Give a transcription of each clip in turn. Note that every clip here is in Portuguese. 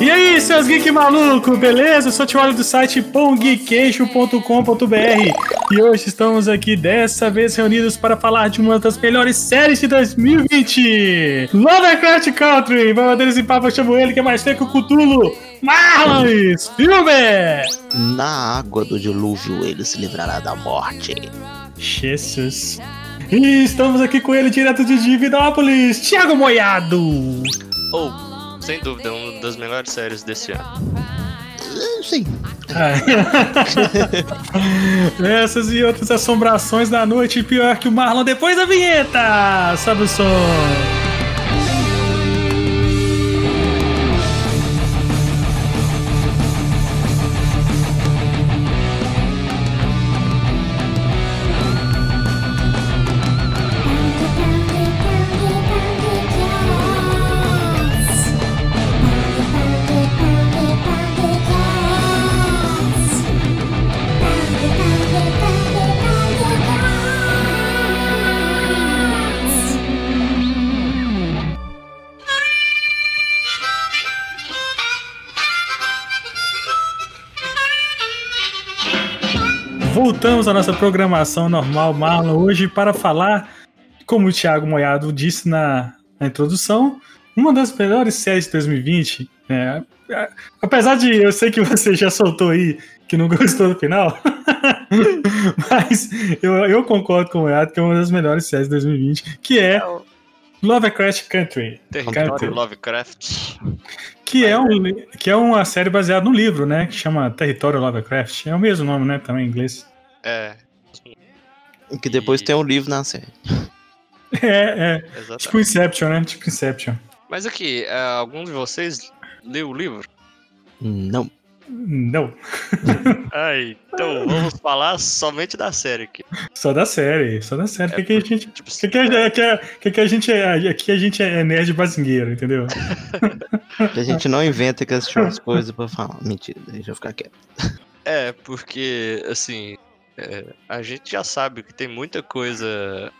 E aí, seus geek maluco, beleza? Eu sou o Tiago do site pongqueixo.com.br e hoje estamos aqui dessa vez reunidos para falar de uma das melhores séries de 2020, Lovecraft Country. Vamos bater esse papo, eu chamo ele que é mais feio que o Cthulhu, Marlons Filme! Na água do dilúvio ele se livrará da morte. Jesus. E estamos aqui com ele direto de Divinópolis, Thiago Moiado. Ou, sem dúvida, uma das melhores séries desse ano. Eh, Sim. Essas e outras assombrações da noite, pior que o Marlon depois da vinheta. Sobe o som. Voltamos à nossa programação normal, Marlon, hoje para falar, como o Thiago Moiado disse na, na introdução, uma das melhores séries de 2020. né? apesar de eu sei que você já soltou aí que não gostou do final, mas eu, eu concordo com o Moiado que é uma das melhores séries de 2020, que é Lovecraft Country. Território Country. Lovecraft. Que é, um, que é uma série baseada no livro, né? Que chama Território Lovecraft. É o mesmo nome, né? Também em inglês. É, Que depois E- tem um livro na série. É, é. exatamente. Tipo Inception, né? Tipo Inception. Mas aqui, é, algum de vocês leu o livro? Não. Não. Ah, então vamos falar somente da série aqui. Só da série. Só da série. É que, que a gente. Tipo, Que, que, a- que, a- que, que a gente é. Aqui a gente é nerd bazingueiro, entendeu? Que a gente não inventa que assistiu as coisas pra falar. Mentira, deixa eu ficar quieto. É, porque, assim, é, a gente já sabe que tem muita coisa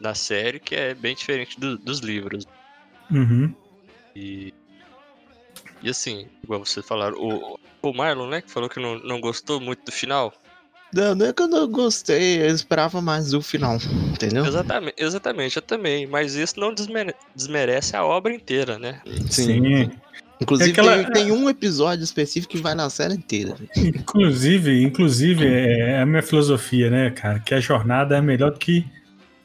na série que é bem diferente do- dos livros. Uhum. E, e assim, igual vocês falaram, o, o Marlon, né, que falou que não, não gostou muito do final. Não, não é que eu não gostei, eu esperava mais do final, entendeu? Exatamente, exatamente, eu também, mas isso não desmere- desmerece a obra inteira, né? Sim. Inclusive, É aquela- tem, tem um episódio específico que vai na série inteira. Inclusive, inclusive, é a minha filosofia, né, cara? Que a jornada é melhor do que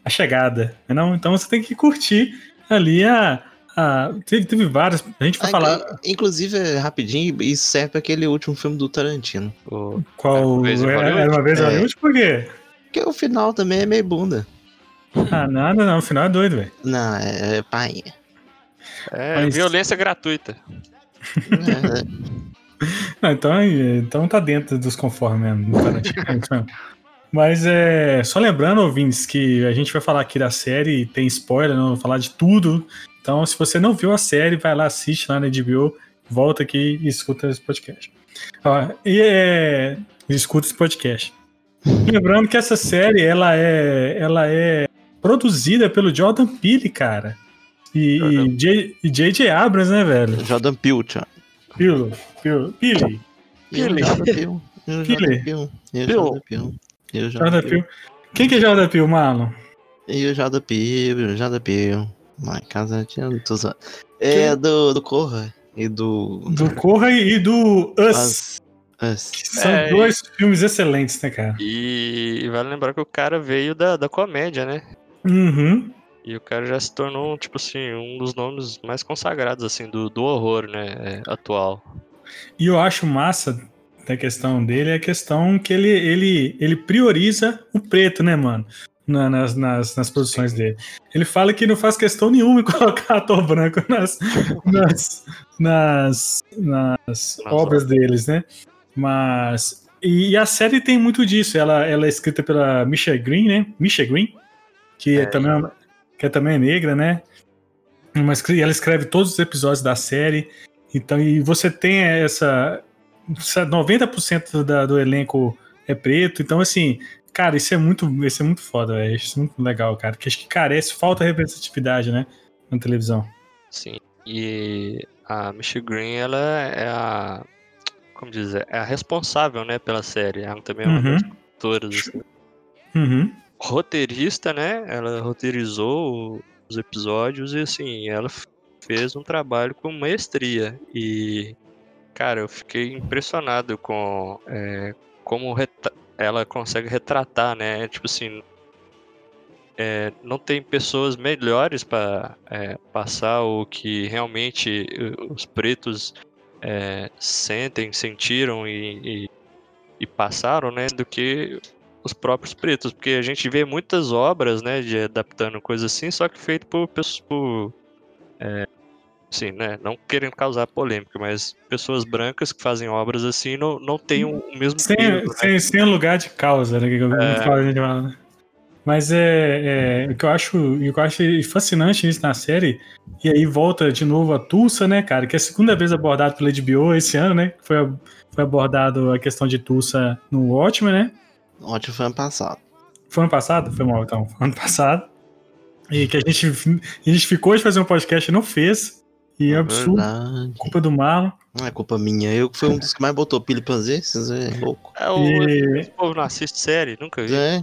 a chegada. Não? Então você tem que curtir ali a. a teve, teve várias. A gente vai Ah, falar inclu- Inclusive, é rapidinho, isso serve pra aquele último filme do Tarantino. O- qual. Era uma vez em Era, Hollywood? era uma vez em É. Por quê? Porque o final também é meio bunda. Ah, nada, não. O final é doido, velho. Não, é, é painha. É, Mas- violência gratuita. Não, então, então tá dentro dos conformes mesmo. do Tarantino, é isso mesmo. Mas é. Só lembrando, ouvintes, que a gente vai falar aqui da série, tem spoiler, não vou falar de tudo. Então, se você não viu a série, vai lá, assiste lá na HBO, volta aqui e escuta esse podcast. Ó, e é. Escuta esse podcast. Lembrando que essa série, ela é. Ela é produzida pelo Jordan Peele, cara. E, Jordan. e J- e J.J. Abrams, né, velho? Jordan Peele, tchau. Peele. Peele. Peele. Peele. Peele. Jordan Peele. Eu, Jordan. Quem que é Jordan Peele, Marlon? Eu, Jordan Peele. Jordan Peele. Em casa tinha. É do, do Corra e do... Do Corra e do Us. Que São É, dois filmes excelentes, né, cara? E vale lembrar que o cara veio da, da comédia, né? Uhum. E o cara já se tornou, tipo assim, um dos nomes mais consagrados, assim, do, do horror, né? é, atual. E eu acho massa da questão dele é a questão que ele, ele, ele prioriza o preto, né, mano? Na- nas, nas, nas produções dele. Ele fala que não faz questão nenhuma em colocar ator branco nas, nas, nas, nas obras deles, né? Mas. E a série tem muito disso. Ela, ela é escrita pela Misha Green, né? Misha Green, que, é. É. também, é uma- que é também é negra, né? Mas ela escreve todos os episódios da série. Então, e você tem essa. essa 90% da, do elenco é preto. Então, assim, cara, isso é muito, isso é muito foda, velho. Isso é muito legal, cara. Porque acho que carece, falta representatividade, né? Na televisão. Sim. E a Michi Green, ela é a. Como dizer? É a responsável, né, pela série. Ela também é uma Uhum. das autoras. assim. Uhum. Roteirista, né? Ela roteirizou os episódios e assim, ela fez um trabalho com maestria. E, cara, eu fiquei impressionado com é, como ela consegue retratar, né? Tipo assim, é, não tem pessoas melhores para passar o que realmente eh, os pretos é, sentem, sentiram e, e, e passaram, né? Do que os próprios pretos, porque a gente vê muitas obras, né, de adaptando coisas assim, só que feito por pessoas, por, é, assim, né, não querendo causar polêmica, mas pessoas brancas que fazem obras assim não, não têm o, mesmo Sem, peso, né? sem, sem lugar de causa, né? Que eu É. fala, né? Mas é, é, o que eu acho, o que eu acho fascinante nisso na série, e aí volta de novo a Tulsa, né, cara, que é a segunda vez abordado pela HBO esse ano, né? Foi, foi abordado a questão de Tulsa no Watchmen, né? Ótimo foi ano passado. Foi ano passado? Foi mal, então. Foi ano passado. E que a gente, a gente ficou de fazer um podcast e não fez. E é absurdo. Verdade. Culpa do Marlon. Não é culpa minha. Eu que fui um dos que mais botou pilha pra fazer. Vocês é louco. É, o, E, esse povo não assiste série, nunca vi. É.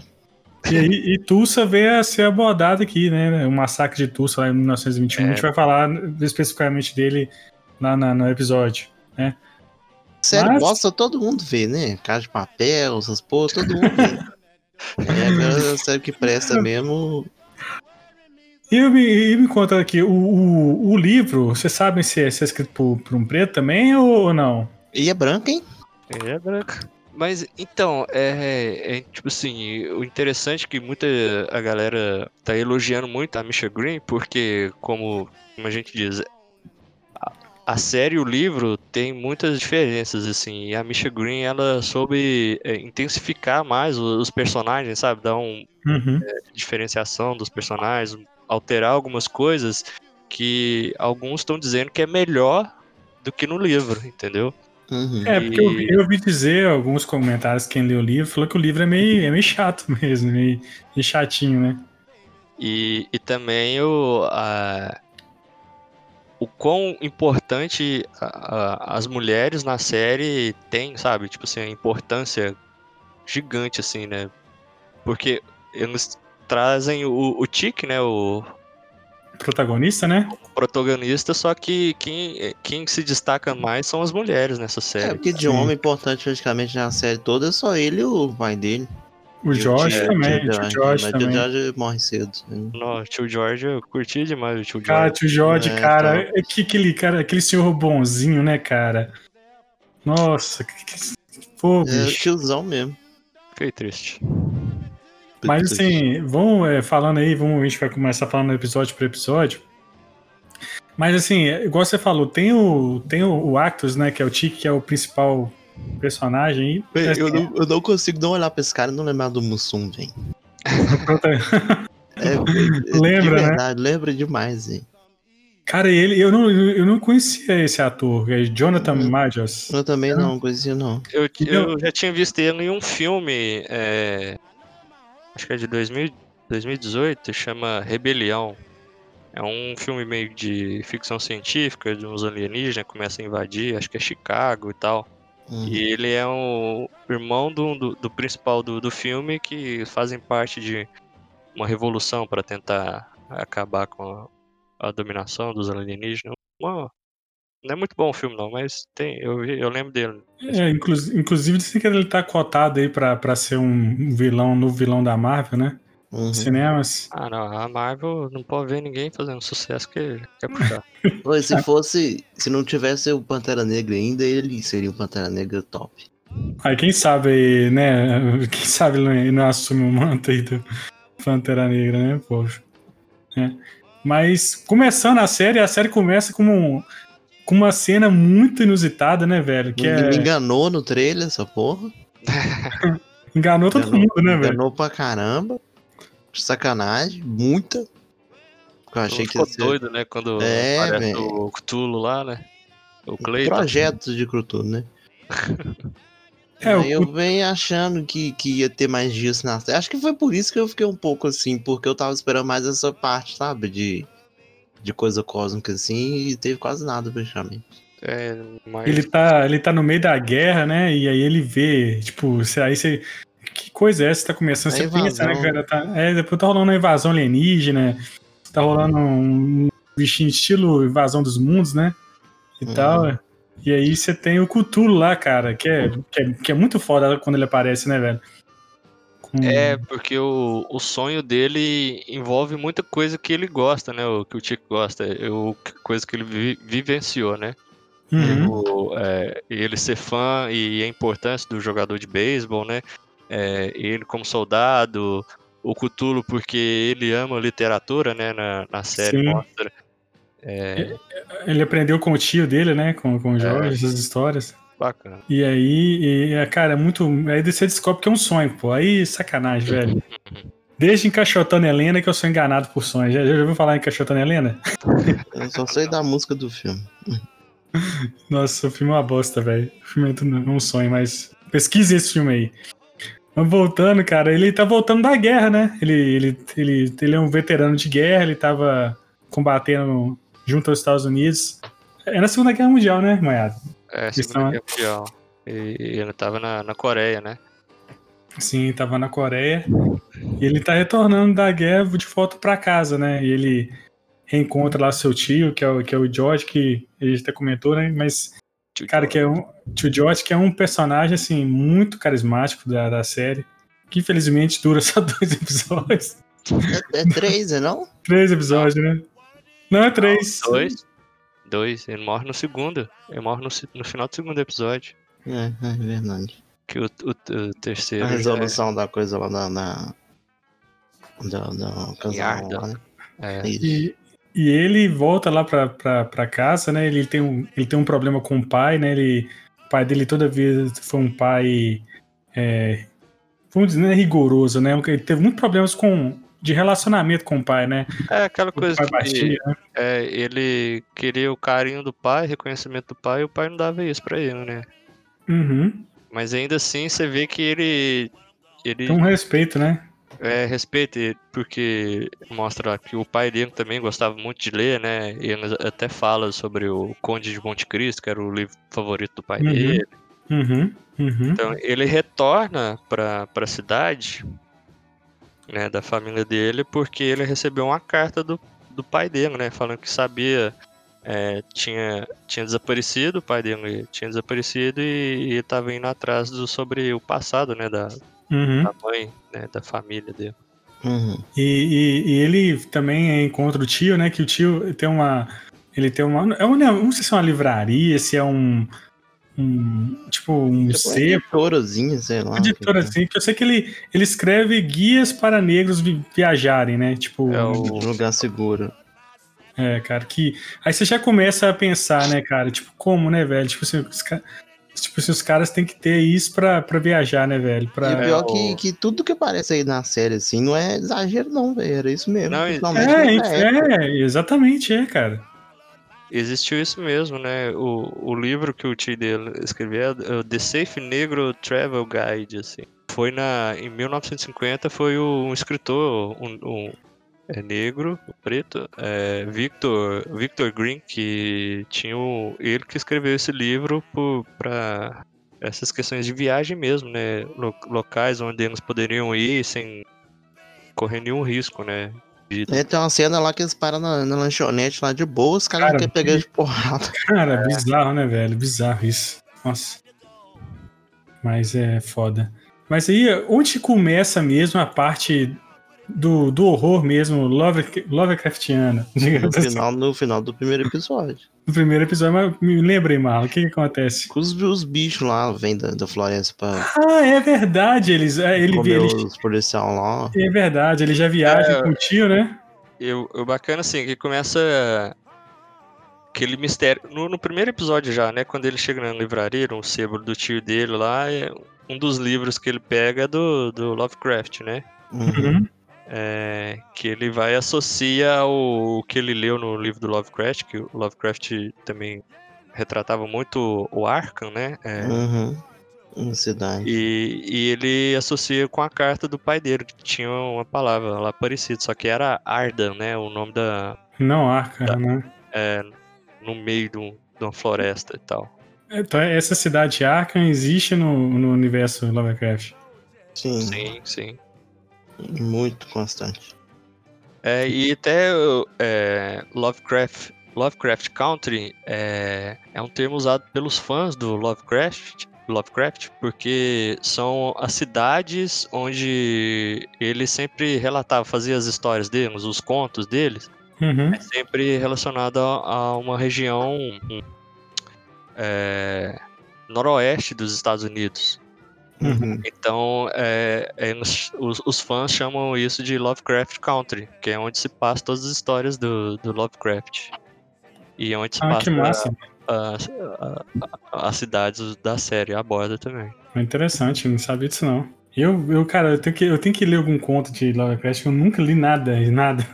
e, aí- e Tulsa veio a ser abordado aqui, né? O massacre de Tulsa lá em 1921. A gente vai falar especificamente dele lá na- no episódio. Sério, Mas- bosta todo mundo vê, né? Casa de papel, essas porra, todo mundo vê. é, agora, sério que presta mesmo. E me, e me conta aqui, o, o, o livro, vocês sabem se é, se é escrito por, por um preto também ou, ou não? E é branco, hein? Ele é branco. Mas então, é, é, tipo assim, o interessante é que muita a galera tá elogiando muito a Misha Green, porque como, como a gente diz, a, série e o livro tem muitas diferenças, assim, e a Misha Green ela soube é, intensificar mais os, os personagens, sabe? Dar um Uhum. diferenciação dos personagens, alterar algumas coisas que alguns estão dizendo que é melhor do que no livro, entendeu? Uhum. É, porque eu, vi- eu ouvi dizer alguns comentários, quem leu o livro, falou que o livro é meio, é meio chato mesmo, meio, meio chatinho, né? E, e também o, a, o quão importante a- a- as mulheres na série têm, sabe? Tipo assim, a importância gigante, assim, né? Porque eles trazem o, o Tic, né? O Protagonista, né? protagonista, só que quem, quem se destaca mais são as mulheres nessa É, série. porque de Sim. homem importante praticamente na série toda é só ele e o pai dele. O E Jorge tio- também, o tio Mas também. o George morre cedo. hein? No, tio George, eu curti demais o tio Cara, George. tio Jorge, É, cara, então. é que aquele cara, aquele senhor bonzinho, né, cara? Nossa, que, que... pô, É o tiozão mesmo. Fiquei triste. Mas assim, vamos é, falando aí, vamos, a gente vai começar falando episódio por episódio. Mas assim, é, igual você falou, tem o, tem o, o Actus, né, que é o Tiki, que é o principal personagem aí. Eu, não, eu não consigo não olhar pra esse cara e não lembrar do Mussum, velho. É, é, Lembra, de né? verdade, lembra demais, hein? Cara, ele, eu não, eu não conhecia esse ator, é Jonathan Hum. Majors. Eu também não conhecia, não. Eu, eu já tinha visto ele em um filme, é, acho que é de 2000, 2018, chama Rebelião. É um filme meio de ficção científica, de uns alienígenas que começam a invadir, acho que é Chicago e tal. Hum. E ele é o irmão do, do, do principal do, do filme que fazem parte de uma revolução para tentar acabar com a, a dominação dos alienígenas. Uma- não é muito bom o filme não, mas tem, eu, eu lembro dele. É, inclu- inclusive, dizem que ele tá cotado aí pra, pra ser um vilão, novo vilão da Marvel, né? Uhum. Cinemas. Ah, não, a Marvel não pode ver ninguém fazendo sucesso que quer puxar. Oi, se fosse. Se não tivesse o Pantera Negra ainda, ele seria o Pantera Negra top. Aí quem sabe né? Quem sabe ele não, assume o manto aí do Pantera Negra, né? Poxa. É. Mas começando a série, a série começa com, um- com uma cena muito inusitada, né, velho? Que Me é. enganou no trailer, essa porra. Enganou todo Enganou- mundo, né, velho? Enganou pra caramba. Sacanagem, muita. Eu achei que ficou ia ser doido, né? Quando É, o Cthulhu lá, né? O um Cleiton. projeto de Cthulhu, né? É, o eu venho achando que, que ia ter mais dias na série. Acho que foi por isso que eu fiquei um pouco assim, porque eu tava esperando mais essa parte, sabe? De de coisa cósmica assim e teve quase nada praticamente. É, mas Ele tá, ele tá no meio da guerra, né? E aí ele vê, tipo, aí você. Coisa é essa? Tá começando, É você pensa, né, invasão. cara? Tá, é, depois tá rolando uma invasão alienígena, tá rolando um bichinho estilo invasão dos mundos, né? E Uhum. tal. E aí você tem o Cthulhu lá, cara, que é, que é, que é muito foda quando ele aparece, né, velho? Com- É, porque o, o sonho dele envolve muita coisa que ele gosta, né? O que o Chico gosta, é o, que- coisa que ele vi- vivenciou, né? Uhum. O, é, ele ser fã e a importância do jogador de beisebol, né? É, ele como soldado, o Cthulhu porque ele ama literatura, né? Na, na série Sim. mostra. É, Ele aprendeu com o tio dele, né? Com, com o É. Jorge, essas histórias. bacana. E aí, e, é, cara, é muito. Aí você descobre que é um sonho, pô. Aí, sacanagem, velho. Desde encaixotando Helena que eu sou enganado por sonhos. Já, já ouviu falar em encaixotando Helena? Eu só sei da música do filme. Nossa, o filme é uma bosta, velho. O filme é um sonho, mas. Pesquise esse filme aí. Voltando, cara, ele tá voltando da guerra, né? Ele, ele, ele, ele é um veterano de guerra, ele tava combatendo junto aos Estados Unidos. É na Segunda Guerra Mundial, né, Maiado? É, Segunda Guerra Mundial. E, e ele tava na, na Coreia, né? Sim, tava na Coreia. E ele tá retornando da guerra de volta pra casa, né? E ele reencontra lá seu tio, que é o, que é o George, que a gente até comentou, né? Mas, Tio cara, George. que é um. Tio George, que é um personagem, assim, muito carismático da, da série. Que infelizmente dura só dois episódios. É, é três, é não? Três episódios, né? Não, é três. Dois. Dois. Ele morre no segundo. Ele morre no, no final do segundo episódio. É, é verdade. Que o, o, o terceiro. A é- resolução da coisa lá da. da... Da, da casal Yarda. lá, né? É, Isso. E, e ele volta lá pra, pra, pra casa, né? Ele tem, um, ele tem um problema com o pai, né? Ele, o pai dele toda vez foi um pai. É, vamos dizer, né, rigoroso, né? Ele teve muitos problemas com, de relacionamento com o pai, né? é aquela coisa que baixinho, né? é, ele queria o carinho do pai, reconhecimento do pai, e o pai não dava isso pra ele, né? Uhum. Mas ainda assim você vê que ele. Ele Tem um respeito, né? É, respeita ele, porque mostra que o pai dele também gostava muito de ler, né? E ele até fala sobre o Conde de Monte Cristo, que era o livro favorito do pai Uhum. dele. Uhum. Uhum. Então ele retorna para a cidade, né, da família dele, porque ele recebeu uma carta do, do pai dele, né, falando que sabia é, tinha tinha desaparecido, o pai dele tinha desaparecido e, e estava indo atrás do, sobre o passado, né, da, Uhum. da mãe, né, da família dele. Uhum. E, e- e ele também encontra o tio, né? Que o tio tem uma. Ele tem uma. É uma não sei se é uma livraria, se é um. um tipo, um Tipo, sebo. editorazinha, sei lá. Uma editora assim, que eu sei que ele, ele escreve guias para negros vi- viajarem, né? Tipo, É o- Um lugar seguro. é, cara, que. Aí você já começa a pensar, né, cara? Tipo, como, né, velho? Tipo assim, os, ca- tipo assim, os caras têm que ter isso pra, pra viajar, né, velho? Pra... E pior que, que tudo que aparece aí na série, assim, não é exagero, não, velho. Era isso mesmo. Não, É, é, exatamente, é, cara. Existiu isso mesmo, né? O, o livro que o tio dele escreveu é o The Safe Negro Travel Guide, assim. Foi na, em 1950, foi o, um escritor, um, um, é negro, preto, é, Victor, Victor Green, que tinha o, ele que escreveu esse livro para essas questões de viagem mesmo, né? Lo- locais onde eles poderiam ir sem correr nenhum risco, né? De- É, tem uma cena lá que eles param na, na lanchonete lá de boa, os caras Cara, não querem pegar de porrada. Cara, bizarro, né, velho? Bizarro isso. Nossa. Mas é foda. Mas aí, onde começa mesmo a parte do, do horror mesmo, Love, Lovecraftiana? No assim, final, no final do primeiro episódio. no primeiro episódio. Mas me lembrei, Marlon, o que, que acontece? Os, os bichos lá vêm da, da floresta pra Ah, é verdade. Eles, é, ele, comer ele, os policial lá. é verdade, ele já viaja É. com o tio, né? E o, o bacana, assim, que começa aquele mistério. No, no primeiro episódio já, né? Quando ele chega na livraria, um sebo do tio dele lá, é um dos livros que ele pega é do, do Lovecraft, né? Uhum. É, que ele vai associa o, o que ele leu no livro do Lovecraft, que o Lovecraft também retratava muito o Arkham, né? É, Uhum. Uma cidade. e, e ele associa com a carta do pai dele, que tinha uma palavra lá parecida, só que era Ardan, né? O nome da, Não arca, Tá. né? é, no meio de, um- de uma floresta e tal. Então, essa cidade Arkham existe no, no universo Lovecraft. Sim, Sim, sim. Muito constante. É, e até é, Lovecraft, Lovecraft Country é, é um termo usado pelos fãs do Lovecraft, Lovecraft, porque são as cidades onde ele sempre relatava, fazia as histórias deles, os contos deles, Uhum. é sempre relacionado a, a uma região é, noroeste dos Estados Unidos. Uhum. Então, é, é, os, os- fãs chamam isso de Lovecraft Country, que é onde se passa todas as histórias do, do Lovecraft. E onde se Ah, passa as, cidades da série, a borda também. É interessante, não sabia disso não. Eu, eu cara, eu tenho, que, eu tenho que ler algum conto de Lovecraft, que eu nunca li nada, nada.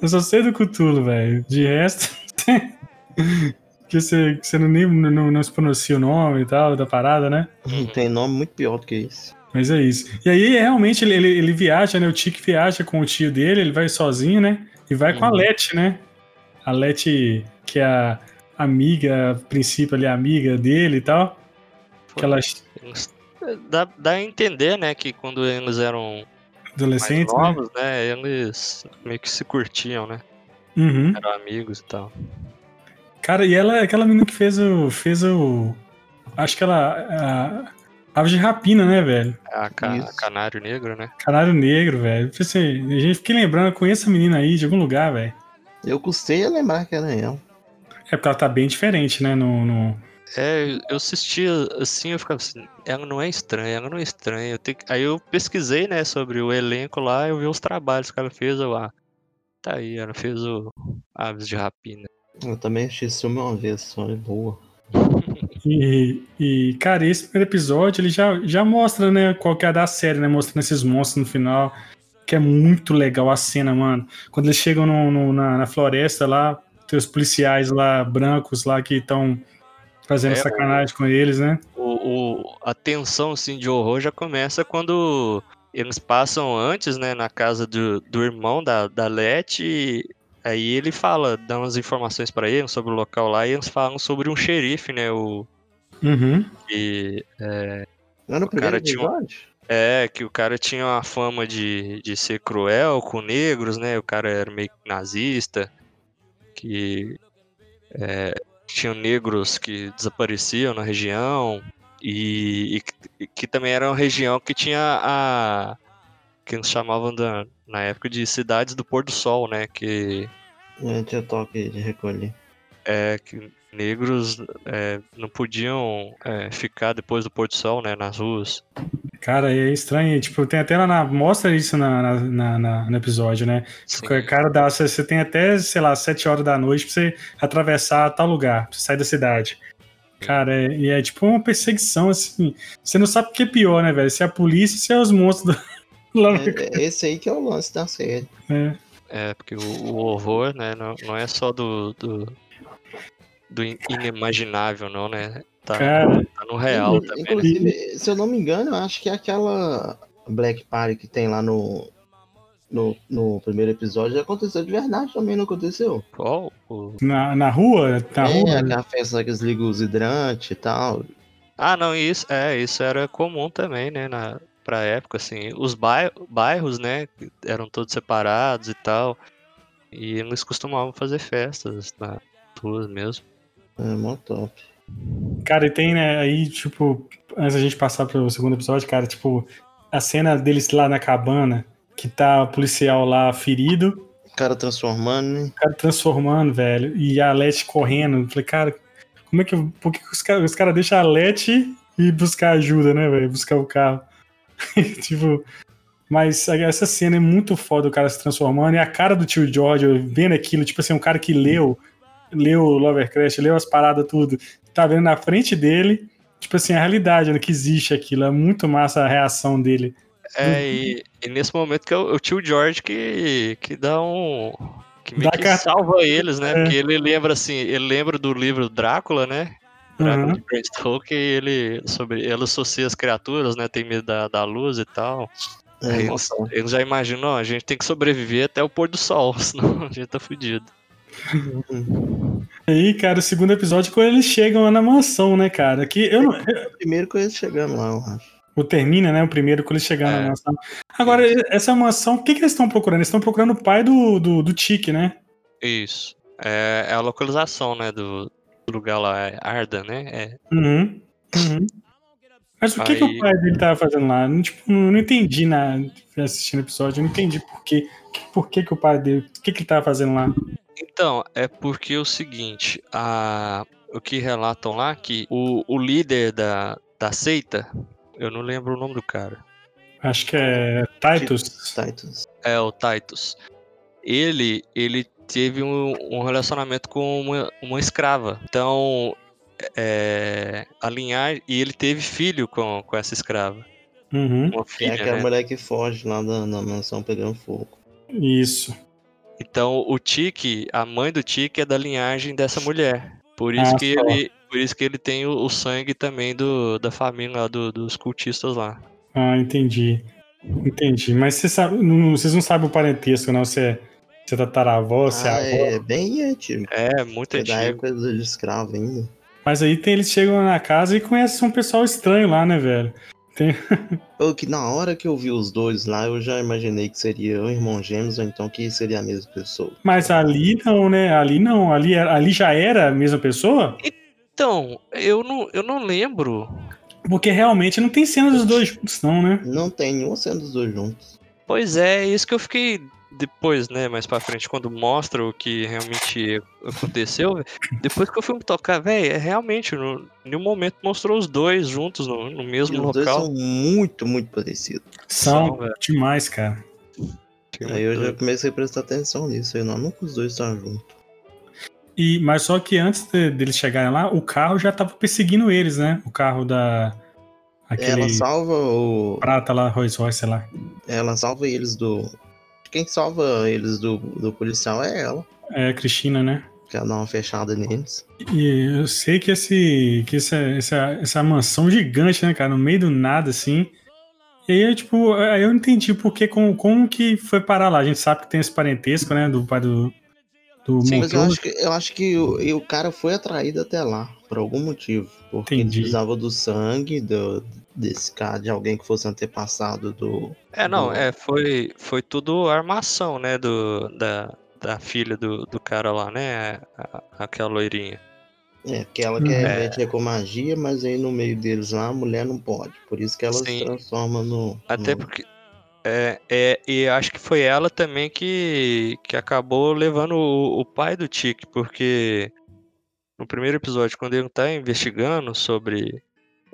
eu só sei do Cthulhu, velho. De resto, que você, que você não, nem, não, não se pronuncia o nome e tal, da parada, né? Uhum. Tem nome muito pior do que isso. Mas é isso. E aí, realmente, ele, ele, ele viaja, né? O Tiki viaja com o tio dele, ele vai sozinho, né? E vai com a Uhum. Leti, né? A Leti, que é a amiga, a princípio ali, a amiga dele e tal. Que ela Eles- Dá, dá a entender, né, que quando eles eram mais adolescente, né? novos, né, eles meio que se curtiam, né? Uhum. Eram amigos e tal. Cara, e ela é aquela menina que fez o. fez o. Acho que ela. A, Aves de rapina, né, velho? A, ca-. Canário Negro, né? Canário negro, velho. Pensei, a gente fiquei lembrando, eu conheço essa menina aí de algum lugar, velho. Eu custei a lembrar que era ela. É porque ela tá bem diferente, né? No, no- É, eu assistia assim, eu ficava assim, ela não é estranha, ela não é estranha. Eu tenho Aí eu pesquisei, né, sobre o elenco lá, eu vi os trabalhos que ela fez, eu, ah, tá aí, ela fez o Aves de Rapina. Eu também assisti esse filme uma vez, só é boa. E, e, cara, esse primeiro episódio ele já, já mostra, né, qual que é a da série, né? Mostrando esses monstros no final. Que é muito legal a cena, mano. Quando eles chegam no, no- na, na floresta lá, tem os policiais lá, brancos lá, que estão fazendo É, sacanagem com eles, né? O, o- a tensão assim, de horror já começa quando eles passam antes, né, na casa do, do irmão da, da Leti. Aí ele fala, dá umas informações pra eles sobre o local lá, e eles falam sobre um xerife, né? O, Uhum. que, Não era o primeiro cara tinha um- é, que o cara tinha uma fama de, de ser cruel com negros, né? O cara era meio que nazista, que é, tinha negros que desapareciam na região, e, e que- e que também era uma região que tinha a. que eles chamavam da, na época de cidades do pôr do sol, né? Que, É, tinha toque de recolher. é, que negros é, não podiam é, ficar depois do pôr do sol, né? Nas ruas. Cara, é estranho. Tipo, tem até lá na. Mostra isso na, na- na- na- no episódio, né? Sim. O cara dá. Você você tem até, sei lá, 7 horas da noite pra você atravessar tal lugar, pra você sair da cidade. Cara, é, e é tipo uma perseguição, assim. Você não sabe o que é pior, né, velho? Se é a polícia, se é os monstros do. É, é esse aí que é o lance da série. É. É, porque o, o horror, né, não, não é só do, do, do in- inimaginável, não, né? Tá, Cara, tá no real também, né? Inclusive, se eu não me engano, eu acho que é aquela Black Party que tem lá no, no, no primeiro episódio aconteceu de verdade também, não aconteceu? Qual? O- na, na rua, na é, rua. aquela festa que eles ligam os hidrantes e tal. Ah, não, isso, é, isso era comum também, né, na, pra época, assim. Os bai- bairros, né, eram todos separados e tal, e eles costumavam fazer festas nas ruas mesmo. É, mó top. Cara, e tem, né, aí, tipo, antes da gente passar pro segundo episódio, cara, tipo, a cena deles lá na cabana, que tá o policial lá ferido, O cara transformando, né? o cara transformando, velho, e a Leti correndo. Eu Falei, cara, como é que. Por que que os caras os cara deixam a Leti ir buscar ajuda, né, velho? Buscar o carro. tipo. Mas essa cena é muito foda, o cara se transformando, e a cara do tio George vendo aquilo, tipo assim, um cara que leu, leu Lovecraft, leu as paradas, tudo, tá vendo na frente dele, tipo assim, a realidade, né, que existe aquilo. É muito massa a reação dele. É, e, e nesse momento que é o, o tio George que, que dá um. que meio que salva eles, né? É. Porque ele lembra assim, ele lembra do livro Drácula, né? Drácula Uhum. de Bram Stoker, e ele, sobre, ele associa as criaturas, né? Tem medo da, da luz e tal. É, eles, já imaginam, ó, a gente tem que sobreviver até o pôr do sol, senão a gente tá fudido. Aí, cara, o segundo episódio, quando eles chegam lá na mansão, né, cara? Que eu não. Primeiro que eles chegando lá, eu acho. O termina, né? O primeiro quando eles chegaram É. na mansão. Agora, essa mansão, o que, que eles estão procurando? Eles estão procurando o pai do, do, do Tique, né? Isso. É, é a localização, né, do lugar lá, é Arda, né? É, Uhum. Uhum. Mas o que, que o Aí- pai dele tava fazendo lá? Não, tipo, não não entendi na, assistindo o episódio, eu não entendi por quê. Por que, que o pai dele. O que, que ele tava fazendo lá? Então, é porque é o seguinte, a, o que relatam lá que o, o líder da, da seita, eu não lembro o nome do cara, Acho que é Titus. Titus. é o Titus. Ele, ele teve um, um relacionamento com uma, uma escrava. Então, é, a linhagem, e ele teve filho com, com essa escrava. Uhum. É filha, aquela né? mulher que foge lá da, da mansão pegando fogo. Isso. Então, o Tiki, a mãe do Tiki é da linhagem dessa mulher. Por isso Ah, que só. ele, por isso que ele tem o, o sangue também do, da família lá, do- dos cultistas lá. Ah, entendi. Entendi. Mas você sabe, não- vocês não sabem o parentesco, não? Se é, se é tataravó, se é Ah, avó. é bem antigo. É, muito É da antigo. época de escravo ainda. Mas aí tem, eles chegam na casa e conhecem um pessoal estranho lá, né, velho? Pô, que na hora que eu vi os dois lá, eu já imaginei que seria um irmão gêmeos, ou então que seria a mesma pessoa. Mas ali não, né? Ali não. Ali, ali já era a mesma pessoa? Então, eu não, eu não lembro. Porque realmente não tem cena dos dois juntos, não, né? Não tem nenhuma cena dos dois juntos. Pois é, isso que eu fiquei depois, né, mais pra frente, quando mostra o que realmente aconteceu. Depois que eu fui me tocar, velho, é realmente, no, em nenhum momento mostrou os dois juntos no, no mesmo os dois local. são muito, muito parecidos. São São, velho. demais, cara. Aí eu já comecei a prestar atenção nisso. Eu não, nunca os dois estão juntos. E, mas só que antes de- deles chegarem lá, o carro já tava perseguindo eles, né? O carro da. Aquele Ela salva o. prata lá, Rolls Royce, sei lá. Ela salva eles do. Quem salva eles do, do policial é ela. É a Cristina, né? Que ela dá uma fechada neles. E eu sei que esse. que essa, essa, essa mansão gigante, né, cara? No meio do nada, assim. E aí, eu, tipo, eu entendi porque como, como que foi parar lá. A gente sabe que tem esse parentesco, né? Do pai do. Do Sim, Mas eu acho que, eu acho que o, e o cara foi atraído até lá, por algum motivo. Porque ele Entendi. precisava do sangue do, desse cara, de alguém que fosse antepassado do. É, não, do- é, foi, foi tudo armação, né, do, da, da filha do, do cara lá, né, a- aquela loirinha. É, porque ela quer É. mexer com magia, mas aí no meio deles lá a mulher não pode. Por isso que ela se Sim. transforma no. Até no- porque. É, é, e acho que foi ela também que, que acabou levando o, o pai do Tiki, porque no primeiro episódio, quando ele tá investigando sobre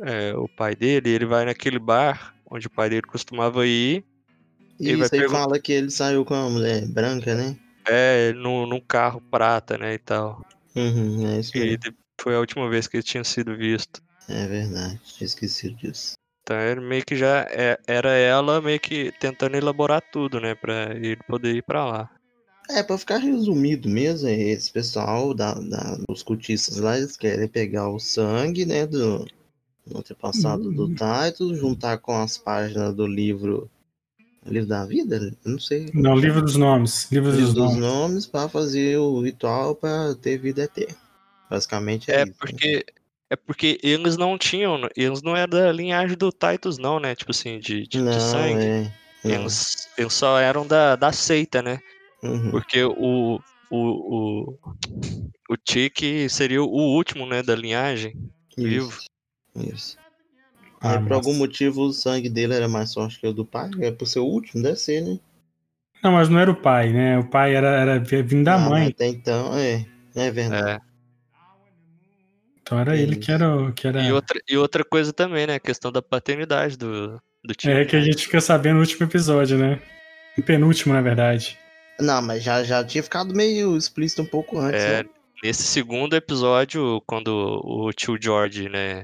é, o pai dele, ele vai naquele bar onde o pai dele costumava ir, E ele fala que ele saiu com uma mulher branca, né? é, num, num carro prata, né, e tal. Uhum, é isso E mesmo. de- foi a última vez que ele tinha sido visto. É verdade, tinha esquecido disso. Então ele meio que já é- era ela meio que tentando elaborar tudo, né, pra ele poder ir pra lá. É, pra ficar resumido mesmo, esse pessoal da, da, dos cultistas lá, eles querem pegar o sangue, né, do, do antepassado do Uhum. Titus, juntar com as páginas do livro. Livro da vida? Eu não sei. Não, livro dos nomes. Livro Livro dos dos nomes. nomes pra fazer o ritual pra ter vida eterna. Basicamente é, É isso. né? É porque eles não tinham, eles não eram da linhagem do Titus não, né? Tipo assim, de, de, de Não, sangue. é. Eles, eles só eram da, da seita, né? Uhum. Porque o o o, o Tiki seria o último, né, da linhagem. vivo. Isso. Isso. Ah, Aí, por algum motivo, o sangue dele era mais forte que o do pai. É por ser o último, deve ser, né? Não, mas não era o pai, né? O pai era, era vindo da Ah, mãe. mas Até então, é. É verdade. É. Então era ele que era, que era. E outra e outra coisa também, né, a questão da paternidade do do Tiki. É que a né? gente fica sabendo no último episódio, né? No penúltimo, na verdade. Não, mas já, já tinha ficado meio explícito um pouco antes. É, né? nesse segundo episódio, quando o tio George, né,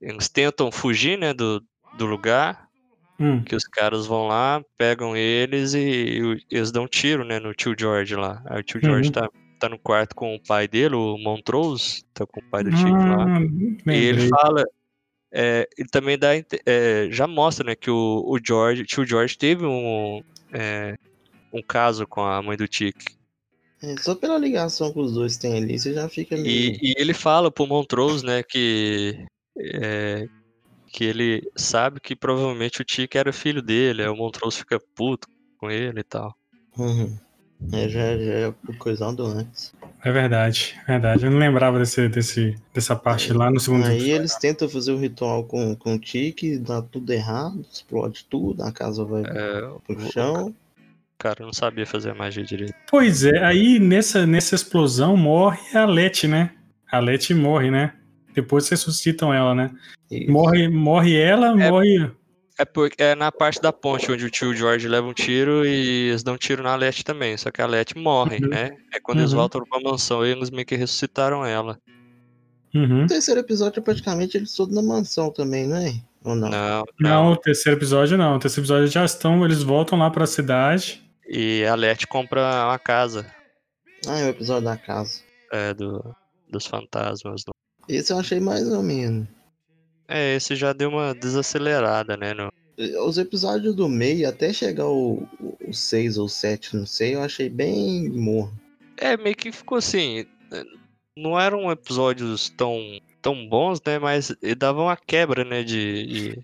eles tentam fugir, né, do, do lugar, Hum. que os caras vão lá, pegam eles e, e eles dão um tiro, né, no tio George lá. Aí o tio George Uhum. tá, tá no quarto com o pai dele, o Montrose, tá com o pai do Chico lá. Ah, E ele fala, é, ele também dá, é, já mostra, né, que o, o George, tio George teve um, é, um caso com a mãe do Tic. É, só pela ligação que os dois têm ali, você já fica meio. E, e ele fala pro Montrose, né, que é, que ele sabe que provavelmente o Tic era filho dele, aí o Montrose fica puto com ele e tal. Uhum. É, já, já é coisando antes. É verdade, verdade. Eu não lembrava desse, desse, dessa parte lá no segundo Aí eles tentam fazer o ritual com, com o Tiki, dá tudo errado, explode tudo, a casa vai É, pro o chão. cara não sabia fazer a magia direito. Pois é, aí nessa, nessa explosão morre a Leti, né? A Leti morre, né? Depois ressuscitam ela, né? Morre, morre ela, É. morre. É, porque é na parte da ponte onde o tio George leva um tiro e eles dão um tiro na Leti também. Só que a Leti morre, Uhum. né? É quando eles Uhum. voltam pra mansão e eles meio que ressuscitaram ela. Uhum. O terceiro episódio é praticamente eles todos na mansão também, não é? Ou não? Não, Não, não. o terceiro episódio não. O terceiro episódio já estão, eles voltam lá pra cidade. E a Leti compra uma casa Ah, é o episódio da casa. é, do, dos fantasmas. Esse eu achei mais ou menos. É, esse já deu uma desacelerada, né? no- Os episódios do meio, até chegar o 6 ou 7, não sei, eu achei bem morno. É, meio que ficou assim. eh, Não eram episódios tão, tão bons, né? Mas davam uma quebra, né? De. de-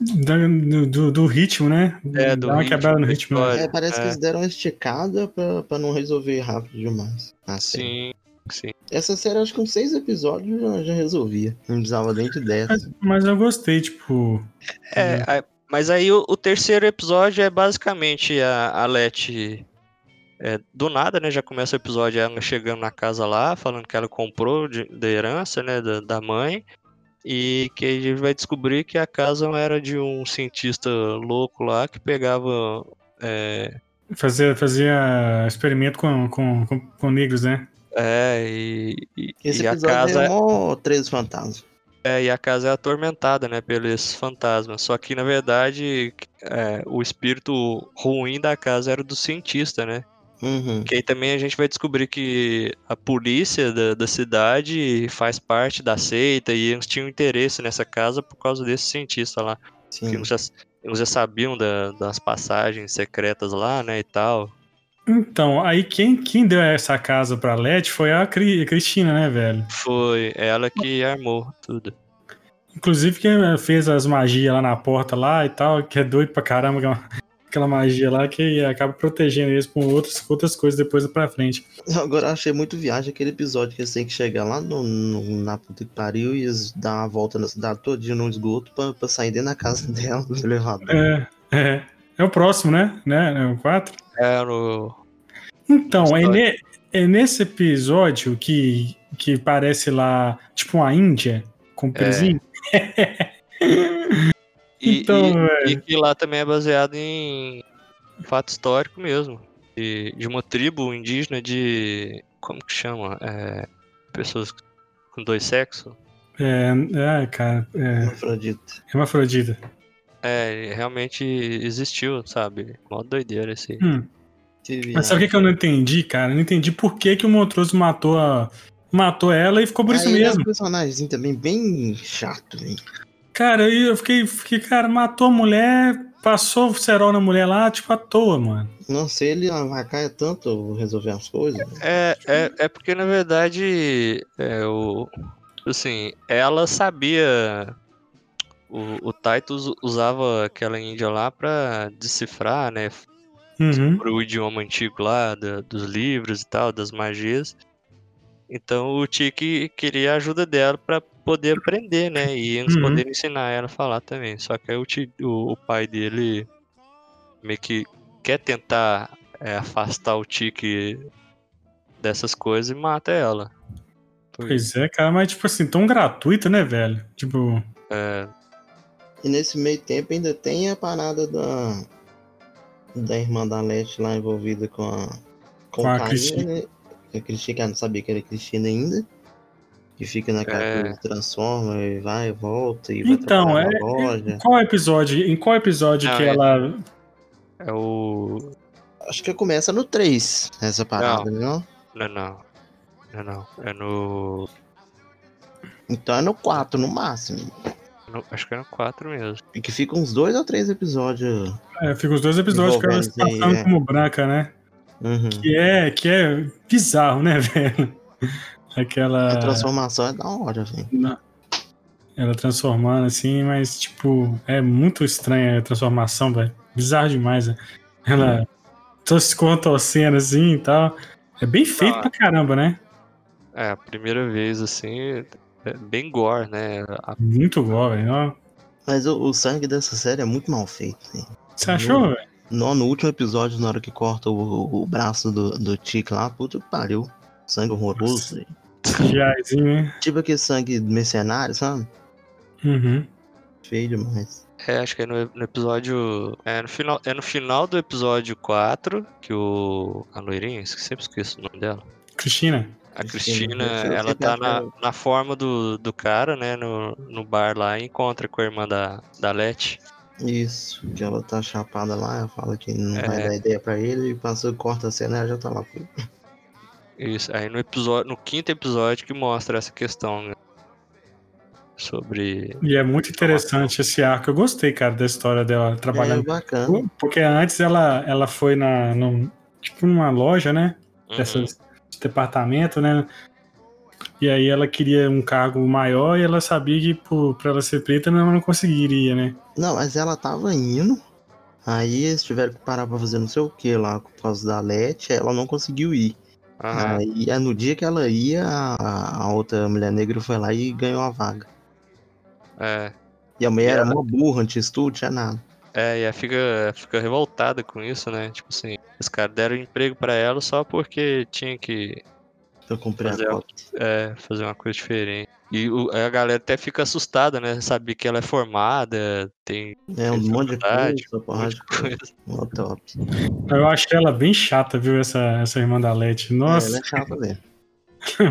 Do, do, do ritmo, né? É, do Dá uma ritmo, quebrada no ritmo. né? É, parece é. que eles deram uma esticada pra, pra não resolver rápido demais. Ah, sim. Sim. Essa série, acho que com seis episódios já, já resolvia. Não precisava nem de 10. Mas, mas eu gostei, tipo. É, a- mas aí o, o terceiro episódio é basicamente a, a Letty. é, do nada, né? Já começa o episódio ela chegando na casa lá, falando que ela comprou de, da herança, né? Da, da mãe. E que a gente vai descobrir que a casa era de um cientista louco lá que pegava. é, Fazia, fazia experimento com, com, com, com negros, né? É, e, e, Esse e a casa. é mó 13 fantasmas. É, e a casa é atormentada, né, pelos fantasmas. Só que, na verdade, é, o espírito ruim da casa era do cientista, né? Uhum. Que aí também a gente vai descobrir que a polícia da, da cidade faz parte da seita e eles tinham interesse nessa casa por causa desse cientista lá. Que Sim. eles já, eles já sabiam da- das passagens secretas lá, né, e tal. Então, aí quem, quem deu essa casa pra Leti foi a Cri- Cristina, né, velho? Foi ela que armou tudo. Inclusive quem fez as magias lá na porta lá e tal, que é doido pra caramba, aquela, aquela magia lá que acaba protegendo eles com outras, outras coisas depois pra frente. Agora eu achei muito viagem aquele episódio que eles têm que chegar lá no, no- na puta que pariu e eles dar uma volta na cidade todinha no esgoto pra, pra sair dentro da casa dela, do elevador. É, é. É o próximo, né? né? É o 4. É no. Então, é, ne- é nesse episódio que, que parece lá, tipo uma Índia com pezinho. E, Então, e- velho. e que lá também é baseado em fato histórico mesmo. De, de uma tribo indígena de. Como que chama? É, pessoas com dois sexos. É, é, cara, é, Afrodita. hermafrodita. É, realmente existiu, sabe? Mó doideira esse. aí. Hum. Mas sabe o que, que eu não entendi, cara? Eu não entendi por que, que o Montrose matou, a, matou ela e ficou por isso Aí é mesmo. um personagem também bem chato, velho. Cara, aí eu fiquei, fiquei, cara, matou a mulher, passou o cerol na mulher lá, tipo, à toa, mano. Não sei, ele avacaia tanto resolver as coisas. É, é, é porque na verdade. É, o, assim, ela sabia. O, o Titus usava aquela índia lá pra decifrar, né? Uhum. pro idioma antigo lá, da- dos livros e tal, das magias. Então o Tiki queria a ajuda dela pra poder aprender, né? E eles Uhum. poderem ensinar ela a falar também. Só que aí o, o, o pai dele meio que quer tentar é, afastar o Tiki dessas coisas e mata ela. Pois é, cara, mas tipo assim, tão gratuito, né, velho? Tipo, É, E nesse meio tempo ainda tem a parada da. Da irmã da Leste lá envolvida com a. Com, Com a Cristina. né? A Cristina, que ela não sabia que era Cristina ainda. Que fica naquela É. coisa, transforma e vai e volta e vai Então, trabalhar é- na loja. qual episódio? Em qual episódio Não, que é- ela. é o. Acho que começa no 3, essa parada, não? Não, não. Não, não. É no. Então é no 4, no máximo. No- acho que eram quatro mesmo. E que fica uns dois ou três episódios. É, fica os dois episódios com ela se passando é. como branca, né? Uhum. Que é, que é bizarro, né, velho? Aquela. A transformação é da hora, velho. Na- Ela transformando assim, mas tipo, é muito estranha a transformação, velho. Bizarro demais, né? Ela tô se contorcendo assim e tal. É bem feito Ah. pra caramba, né? É, a primeira vez, assim, é bem gore, né? A- Muito velho. Ó, Mas o, o sangue dessa série é muito mal feito, velho. Você achou, velho? No, no último episódio, na hora que corta o, o braço do, do Tic lá, puta que pariu. Sangue horroroso, né? Tipo aquele sangue mercenário, sabe? Uhum. Feio demais. É, acho que é no, no episódio. É no, final, é no final do episódio 4 que o. A loirinha, sempre esqueço o nome dela. Cristina. A Cristina, sei ela é tá na, na forma do, do cara, né? No, no bar lá e encontra com a irmã da, da Leti. Isso, que ela tá chapada lá, ela fala que não vai É. dar ideia pra ele, e passa, corta a cena e ela já tá lá. Isso. Aí no episódio. No quinto episódio que mostra essa questão, né? Sobre. E é muito interessante esse arco. Eu gostei, cara, da história dela É trabalhando. bacana. Porque antes ela, ela foi na. num- tipo numa loja, né? Uhum. Dessas de departamento, né? E aí ela queria um cargo maior e ela sabia que por, pra ela ser preta não, não conseguiria, né? Não, mas ela tava indo. Aí eles tiveram que parar pra fazer não sei o que lá por causa da Leti, ela não conseguiu ir. Aham. Aí é no dia que ela ia, a, a outra mulher negra foi lá e ganhou a vaga. É. E a mulher E era ela- uma burra, antes de tudo, tinha nada. É, e ela fica, fica revoltada com isso, né? Tipo assim, os caras deram emprego pra ela só porque tinha que Eu comprei Fazer a é, fazer uma coisa diferente. E o- a galera até fica assustada, né? Saber que ela é formada, tem É um monte de coisa, um top. Eu acho ela bem chata, viu, essa, essa irmã da Leti. É, Nossa, ela é chata mesmo.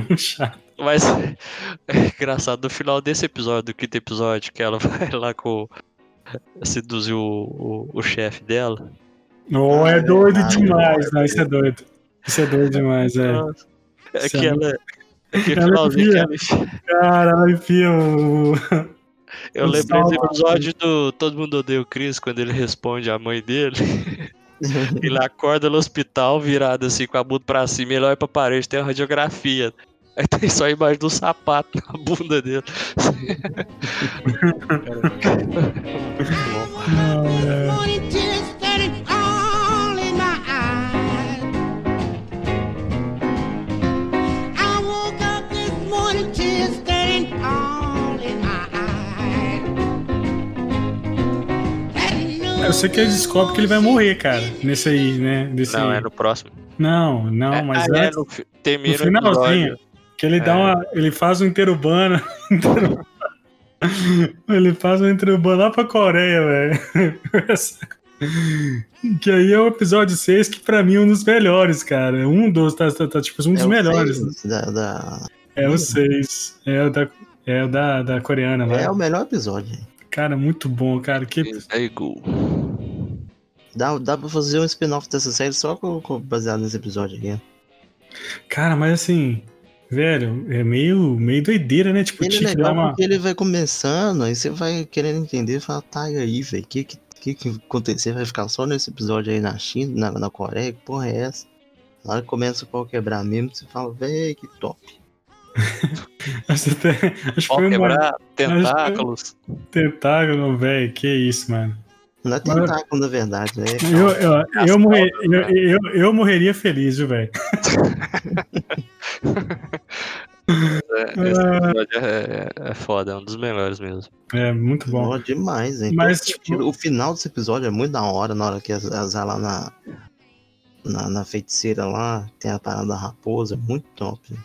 muito chata. Mas é engraçado, no final desse episódio, do quinto episódio, que ela vai lá com. seduzir o, o, o chefe dela. Oh, Ah, é é doido verdade, demais. é Não, isso é doido. Isso é doido demais, é. É Isso que é ela. É que Ela finalzinho que enfia. Cara, ela enfia o. Eu Um lembrei do episódio do Todo Mundo Odeia o Chris, quando ele responde à mãe dele. ele acorda no hospital, virado assim, com a bunda pra cima, ele olha pra parede, tem uma radiografia. Aí tem só a imagem do sapato na bunda dele. Muito bom. É, Eu sei que ele descobre que ele vai morrer, cara. Nesse aí, né? Desse... Não, é no próximo. Não, não, É, mas ah, é, antes, no, termina no o finalzinho, episódio. que ele dá É. uma. Ele faz um interurbano. ele faz um interurbano lá pra Coreia, velho. que aí é o episódio 6, que pra mim é um dos melhores, cara. Um dos, tá, tá, tá, tipo, um dos É melhores. seis Da, da- É o 6. É o da, é o da, da coreana lá. É o melhor episódio. hein? Cara, muito bom, cara. Que, Gu. Dá, dá pra fazer um spin-off dessa série só com, com- baseado nesse episódio aqui. cara, mas assim, velho, é meio, meio doideira, né? Tipo, Ele é legal uma. porque ele vai começando, aí você vai querendo entender e fala, tá e aí, velho, o que, que, que que aconteceu? Vai ficar só nesse episódio aí na China, na, na Coreia? Que porra é essa? Na hora que começa o pau quebrar mesmo, você fala, véi, que top. Acho que Pau foi uma quebrar, tentáculos. tentáculo, velho. Que isso, mano. Não é tentáculo, na verdade, né? Eu, eu, eu, morrer- eu, né? eu, eu morreria feliz, viu, velho? É, esse episódio é, é foda, é um dos melhores mesmo. É muito bom. Bom demais, hein? Mas, Todo tipo-. O final desse episódio é muito da hora, na hora que as, as lá na, na, na feiticeira lá, tem a parada da raposa, é muito top. hein?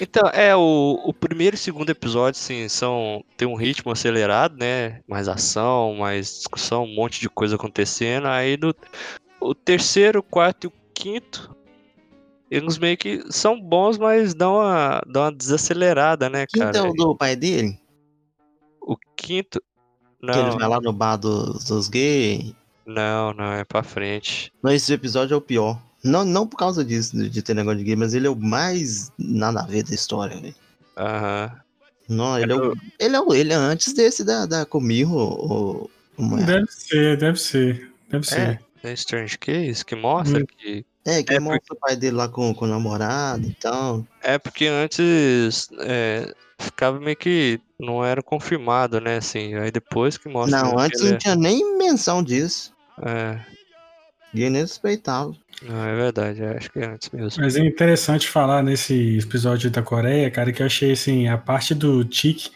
Então, é, o, o primeiro e segundo episódio, sim, são. Tem um ritmo acelerado, né? Mais ação, mais discussão, um monte de coisa acontecendo. Aí no o terceiro, quarto e o quinto, eles meio que são bons, mas dão uma, dão uma desacelerada, né, cara? é o do pai dele? O quinto. Que ele Não, vai lá no bar dos, dos gays. não, não, é pra frente. Não, esse episódio é o pior. Não, não por causa disso, de de ter negócio de gay, mas ele é o mais nada a ver da história, velho. Aham. Não, ele é, o, ele é, o, ele é antes desse da, da Comirro, o, o, Deve ser, deve ser. Deve ser. É Strange Case que mostra Hum. que. É, que É, mostra o pai dele lá com, com o namorado e tal. É porque antes é, ficava meio que. Não era confirmado, né? Assim, aí depois que mostra. Não, antes não tinha nem menção disso. É, Ninguém nem suspeitava. não, é verdade, acho que é antes mesmo. Mas é interessante falar nesse episódio da Coreia, cara, que eu achei assim, a parte do Tic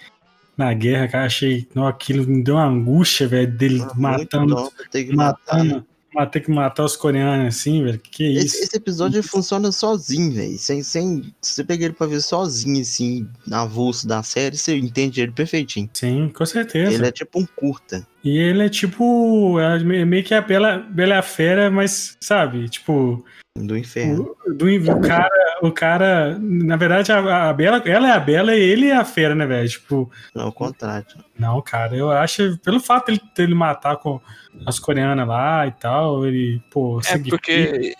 na guerra, cara, achei. Não, aquilo me deu uma angústia, velho, dele Muito matando. que matar. Matando. Ter que matar os coreanos assim, velho. Que isso? Esse, esse episódio funciona sozinho, velho. Sem, sem, se você pegar ele pra ver sozinho, assim, avulso da série, você entende ele perfeitinho. Sim, com certeza. Ele é tipo um curta. E ele é tipo. É me- meio que a Bela, Bela a Fera, mas, sabe? Tipo, Do inferno. o, do, o cara. O cara. Na verdade, a, a Bela. Ela é a Bela e ele é a Fera, né, velho? Tipo. Não, ao contrário. Não, cara, eu acho. Pelo fato dele, dele matar com as coreanas lá e tal, ele. Pô, É porque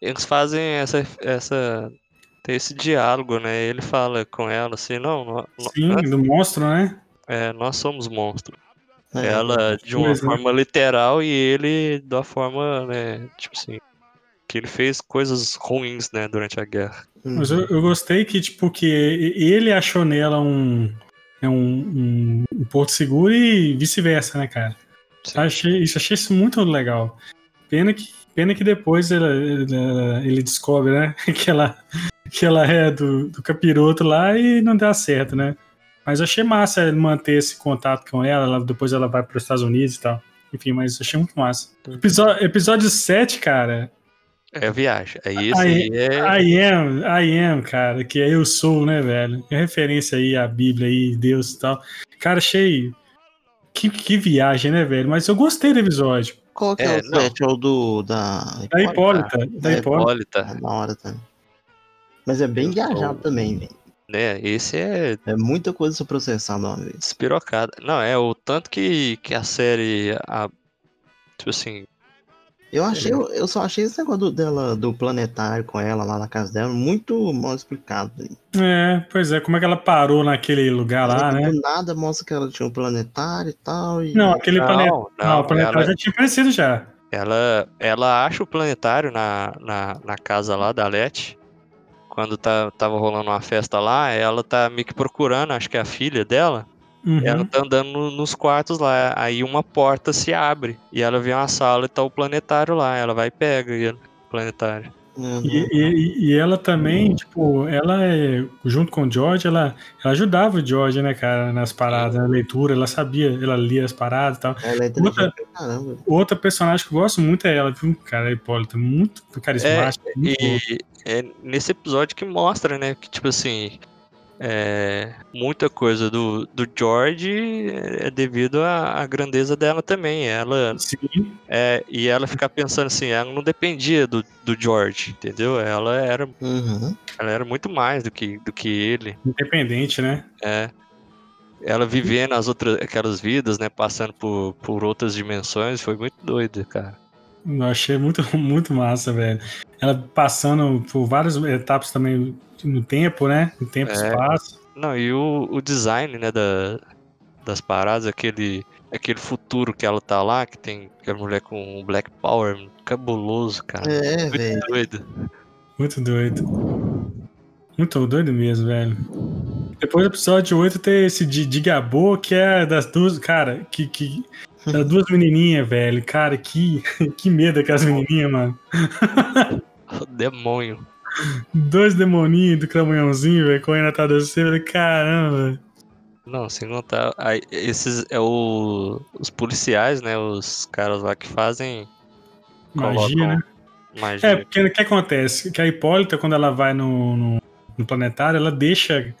eles fazem essa. essa tem esse diálogo, né? Ele fala com ela assim, não, nó- Sim, nós, do monstro, né? é, nós somos monstros. É, Ela de uma Pois é. forma literal e ele da forma, né, tipo assim, que ele fez coisas ruins, né, durante a guerra. Mas eu, eu gostei que, tipo, que ele achou nela um. É um, um, um porto seguro e vice-versa, né, cara? Sim. Achei, isso, achei isso muito legal. Pena que, pena que depois ela- ela- ele descobre, né? Que ela, que ela é do, do capiroto lá e não dá certo, né? Mas eu achei massa ele manter esse contato com ela, ela- depois ela vai para os Estados Unidos e tal. Enfim, mas achei muito massa. Episódio, episódio 7, cara, É viagem. Aí esse Aí- é. I am, I am, cara, que é eu sou, né, velho? É referência aí à Bíblia aí, Deus e tal. Cara, achei. Que, que viagem, né, velho? Mas eu gostei do episódio. Qual que é, É, o não. set? É o do. Da. Da Hipólita. Da É, Hipólita. Hipólita, É da hora também. Mas é bem Eu viajado sou- também, velho. né? Esse é É muita coisa de uma vez. despirocada. Não, é o tanto que, que a série. A, tipo assim. Eu achei, eu, eu só achei esse negócio do, dela, do planetário com ela lá na casa dela muito mal explicado. É, pois é, como é que ela parou naquele lugar lá, Ela, né? Do nada mostra que ela tinha um planetário e tal. E... Não, aquele Não, planeta. não, Não, o planetário ela- já tinha aparecido já. Ela, ela acha o planetário na, na, na casa lá da Leti. Quando tá, tava rolando uma festa lá, ela tá meio que procurando, acho que é a filha dela. Uhum. Ela tá andando no- nos quartos lá. Aí uma porta se abre. E ela vê uma sala e tá o planetário lá. Ela vai e pega e- o planetário. Uhum. E, e- e ela também, tipo, ela é, junto com o George, ela, ela ajudava o George, né, cara, nas paradas, na leitura, ela sabia, ela lia as paradas e tal. Ela é pra caramba. Outra personagem que eu gosto muito é ela, viu, cara, a Hipólita, muito carismática, muito boa. E é nesse episódio que mostra, né? Que tipo assim. É, muita coisa do, do George é devido à, à grandeza dela também. Ela Sim, é, e ela ficar pensando assim, ela não dependia do, do George, entendeu? Ela era, Uhum. ela era muito mais do que, do que ele. independente, né? É. Ela vivendo as outras aquelas vidas, né? Passando por, por outras dimensões, foi muito doido, cara. Eu achei muito, muito massa, velho. Ela passando por várias etapas também no tempo, né? No tempo e É. espaço. Não, e o, o design, né, da, das paradas, aquele, aquele futuro que ela tá lá, que tem aquela mulher com um Black Power cabuloso, cara. É, muito velho. doido. Muito doido. Muito doido mesmo, velho. Depois do episódio 8 tem esse de, de Gabô, que é das duas. Cara, que. que das duas menininhas, velho. Cara, que, que medo aquelas menininhas, mano. O demônio. Dois demoninhos do cramunhãozinho, velho, correndo atrás de você, velho. Caramba. Não, sem contar. Aí, esses é o, os policiais, né? Os caras lá que fazem. Magia, né? Magia. É, porque o que acontece? Que a Hipólita, quando ela vai no, no, no planetário, ela deixa.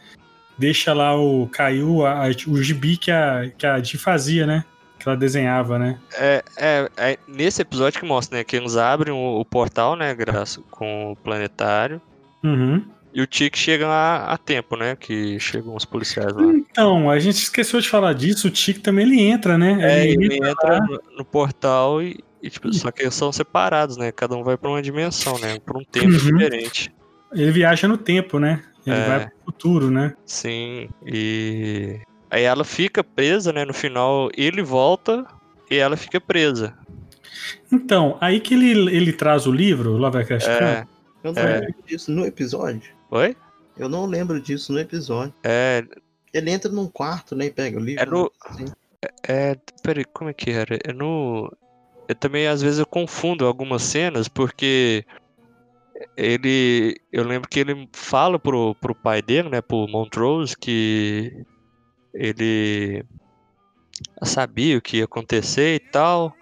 Deixa lá o. Caiu a, a- o gibi que a, que a Di fazia, né? Que ela desenhava, né? É, é, é nesse episódio que mostra, né? Que eles abrem o, o portal, né? Graças com o planetário. Uhum. E o Tic chega lá a tempo, né? Que chegam os policiais lá. Então, a gente esqueceu de falar disso, o Tic também ele entra, né? É, ele ele entra no, no portal e, e, tipo, só que eles são separados, né? Cada um vai pra uma dimensão, né? Pra um tempo Uhum. diferente. ele viaja no tempo, né? Ele É. vai pro futuro, né? Sim, e aí ela fica presa, né? No final ele volta e ela fica presa. Então, aí que ele, ele traz o livro, Lovecraft É, Country. Eu não É. lembro disso no episódio. oi? Eu não lembro disso no episódio. É, Ele entra num quarto, né? E pega o livro. É no- assim. é, peraí, como é que era? É no eu também às vezes eu confundo algumas cenas porque ele eu lembro que ele fala pro, pro pai dele, né, pro Montrose que ele sabia o que ia acontecer e tal,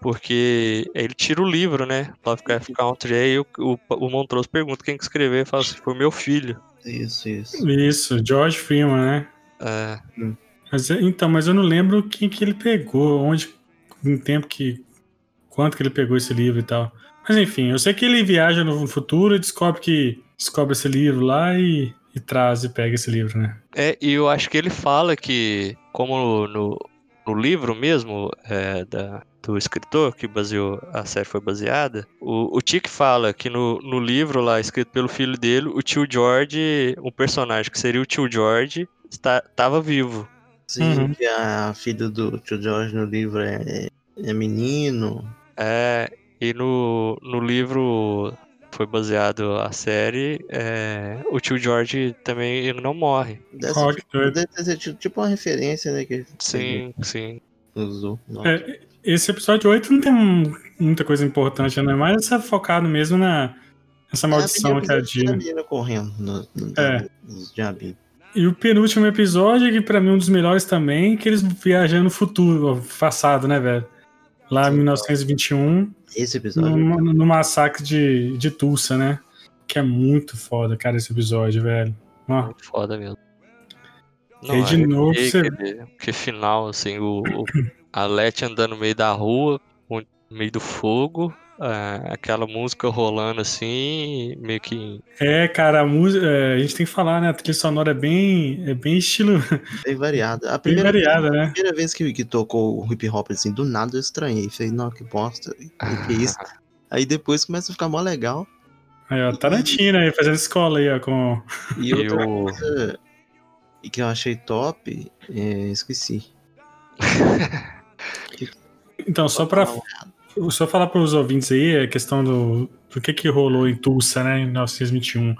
porque ele tira o livro, né, Lovecraft Country, aí o, o, o Montrose pergunta quem que escreveu, e fala assim, foi meu filho. Isso, isso. Isso, George Freeman, né? É, Mas, é- então, mas eu não lembro quem que ele pegou, onde, em tempo que, quanto que ele pegou esse livro e tal. Mas enfim, eu sei que ele viaja no futuro e descobre que descobre esse livro lá e, e traz e pega esse livro, né? É, e eu acho que ele fala que, como no, no livro mesmo é, da, do escritor que baseou a série foi baseada, o, o Tick fala que no, no livro lá escrito pelo filho dele, o tio George, um personagem que seria o tio George, está, estava vivo. Sim, Uhum. que a filha do tio George no livro é, é menino. É, e no, no livro foi baseado a série, é, o tio George também ele não morre. Deve, ser, que sido tipo uma referência, né? Que Sim, sim. usou. É, esse episódio 8 não tem um- muita coisa importante, né? Mas é focado mesmo na essa maldição que é a Dina. correndo no, no, É. nos diabinhos. E o penúltimo episódio, que pra mim é um dos melhores também, que eles viajando no futuro, passado, né, velho? Lá em Sim. 1921, Esse episódio. no, no massacre de, de Tulsa, né? Que é muito foda, cara, esse episódio, velho. Ó, Muito foda mesmo. E aí, de novo, arrepiei você- aquele- Que final, assim, o, o- a Leti andando no meio da rua, no meio do fogo, é, aquela música rolando assim, meio que. É, cara, a música. é, a gente tem que falar, né? A trilha sonora é bem, é bem estilo. Bem variada. A Bem primeira, variada, a né? primeira vez que, que tocou o hip hop assim, do nada eu estranhei. Falei, não, que bosta. Que, que isso? Aí depois começa a ficar mó legal. Aí, ó, Tarantino aí, fazendo escola aí, ó, com. E E outra o- coisa que eu achei top, é, esqueci. Então, só pra só falar para os ouvintes aí a questão do, do que que rolou em Tulsa, né, em 1921.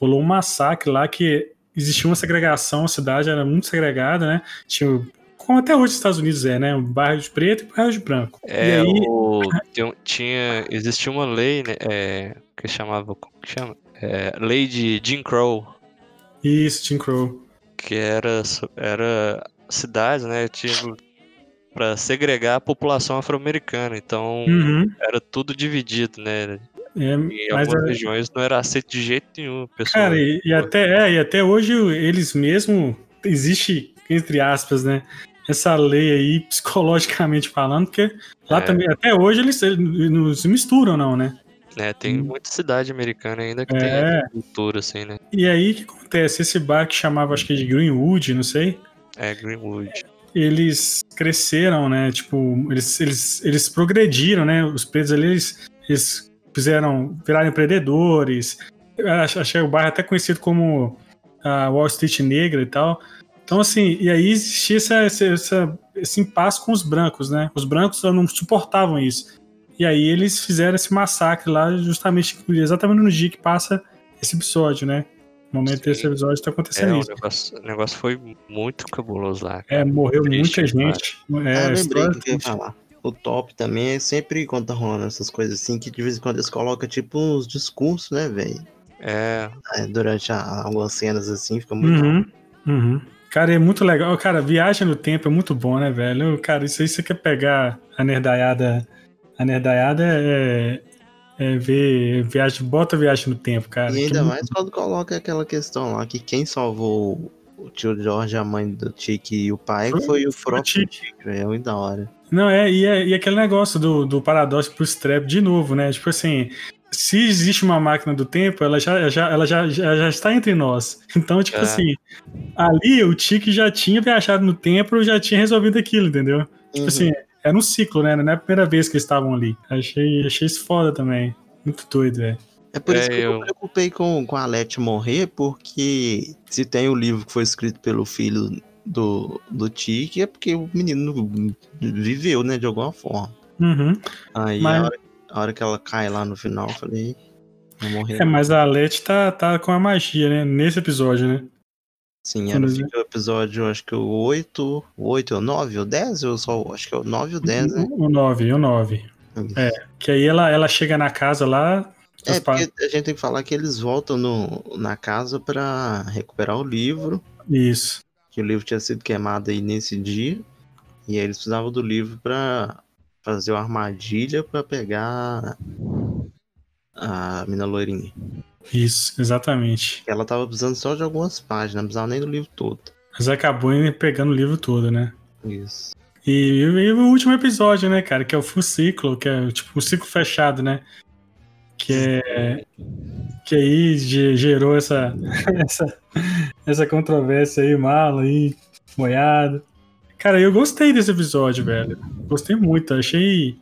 Rolou um massacre lá que existia uma segregação, a cidade era muito segregada, né? Tinha, como até hoje nos Estados Unidos é, né? Um bairro de preto e um bairro de branco. É, e aí, o, tinha. Existia uma lei, né? é, que chamava. Como que chama? É, lei de Jim Crow. isso, Jim Crow. que era, era cidades, né? Tinha para segregar a população afro-americana. Então Uhum. era tudo dividido, né? É, Em mas, algumas é, regiões não era aceito de jeito nenhum, pessoal. cara, e, e até, é, e até hoje eles mesmo existe, entre aspas, né? Essa lei aí, psicologicamente falando, porque lá É. também, até hoje eles, eles não se misturam, não, né? né, tem Hum. muita cidade americana ainda que tem É. essa cultura, assim, né? E aí o que acontece? Esse bar que chamava, acho que de Greenwood, não sei, É Greenwood. Eles cresceram, né? Tipo, eles, eles, eles progrediram, né? Os pretos ali, eles, eles fizeram, viraram empreendedores. Achei o bairro até conhecido como a Wall Street Negra e tal. Então, assim, e aí existia essa, essa- esse impasse com os brancos, né? Os brancos não suportavam isso. E aí eles fizeram esse massacre lá, justamente, exatamente no dia que passa esse episódio, né? No momento Sim. desse episódio tá É, acontecendo o isso. negócio, o negócio foi muito cabuloso lá. É, morreu Triste, muita gente. ah, É, eu lembrei o que eu ia falar. O top também é sempre quando tá rolando essas coisas assim, que de vez em quando eles colocam tipo uns discursos, né, velho? É, É, Durante a- algumas cenas assim, fica muito. Uhum, uhum. Cara, é muito legal. Cara, viagem no tempo é muito bom, né, velho? Cara, isso aí você quer pegar a nerdaiada. A nerdaiada é, é ver viagem, bota viagem no tempo, cara. E que ainda é mais quando coloca aquela questão lá, que quem salvou o tio George, a mãe do Tiki e o pai Foi- foi, o próprio é muito da hora. Não, é e, é, e aquele negócio do, do paradoxo pro Strap de novo, né? Tipo assim, se existe uma máquina do tempo, ela já, já, ela já, já, já está entre nós. Então, tipo É. assim, ali o Tiki já tinha viajado no tempo, já tinha resolvido aquilo, entendeu? Tipo Uhum. assim, era um ciclo, né? Não é a primeira vez que eles estavam ali. Achei, achei isso foda também. Muito doido, velho. É por isso É, que eu eu- me preocupei com, com a Leti morrer, porque se tem o livro que foi escrito pelo filho do, do Tiki, é porque o menino viveu, né, de alguma forma. Uhum. Aí Mas- a, hora, a hora que ela cai lá no final, eu falei, vai morrer. É, mas a Leti tá, tá com a magia, né? Nesse episódio, né? Sim, vê- fica o episódio, acho que o 8, o 8 ou 9 ou 10, eu só acho que é o 9 ou 10, né? O 9, o 9. É. Que aí ela, ela chega na casa lá. É, porque a gente tem que falar que eles voltam no, na casa pra recuperar o livro, Isso. que o livro tinha sido queimado aí nesse dia, e aí eles precisavam do livro pra fazer uma armadilha pra pegar a mina loirinha. Isso, exatamente. Ela tava precisando só de algumas páginas, não precisava nem do livro todo. Mas acabou pegando o livro todo, né? Isso. E, e o último episódio, né, cara? Que é o full ciclo, que é tipo o ciclo fechado, né? Que é. Que aí ge- gerou essa, essa, essa controvérsia aí, mala aí, moiado. Cara, eu gostei desse episódio, velho. Gostei muito. Achei.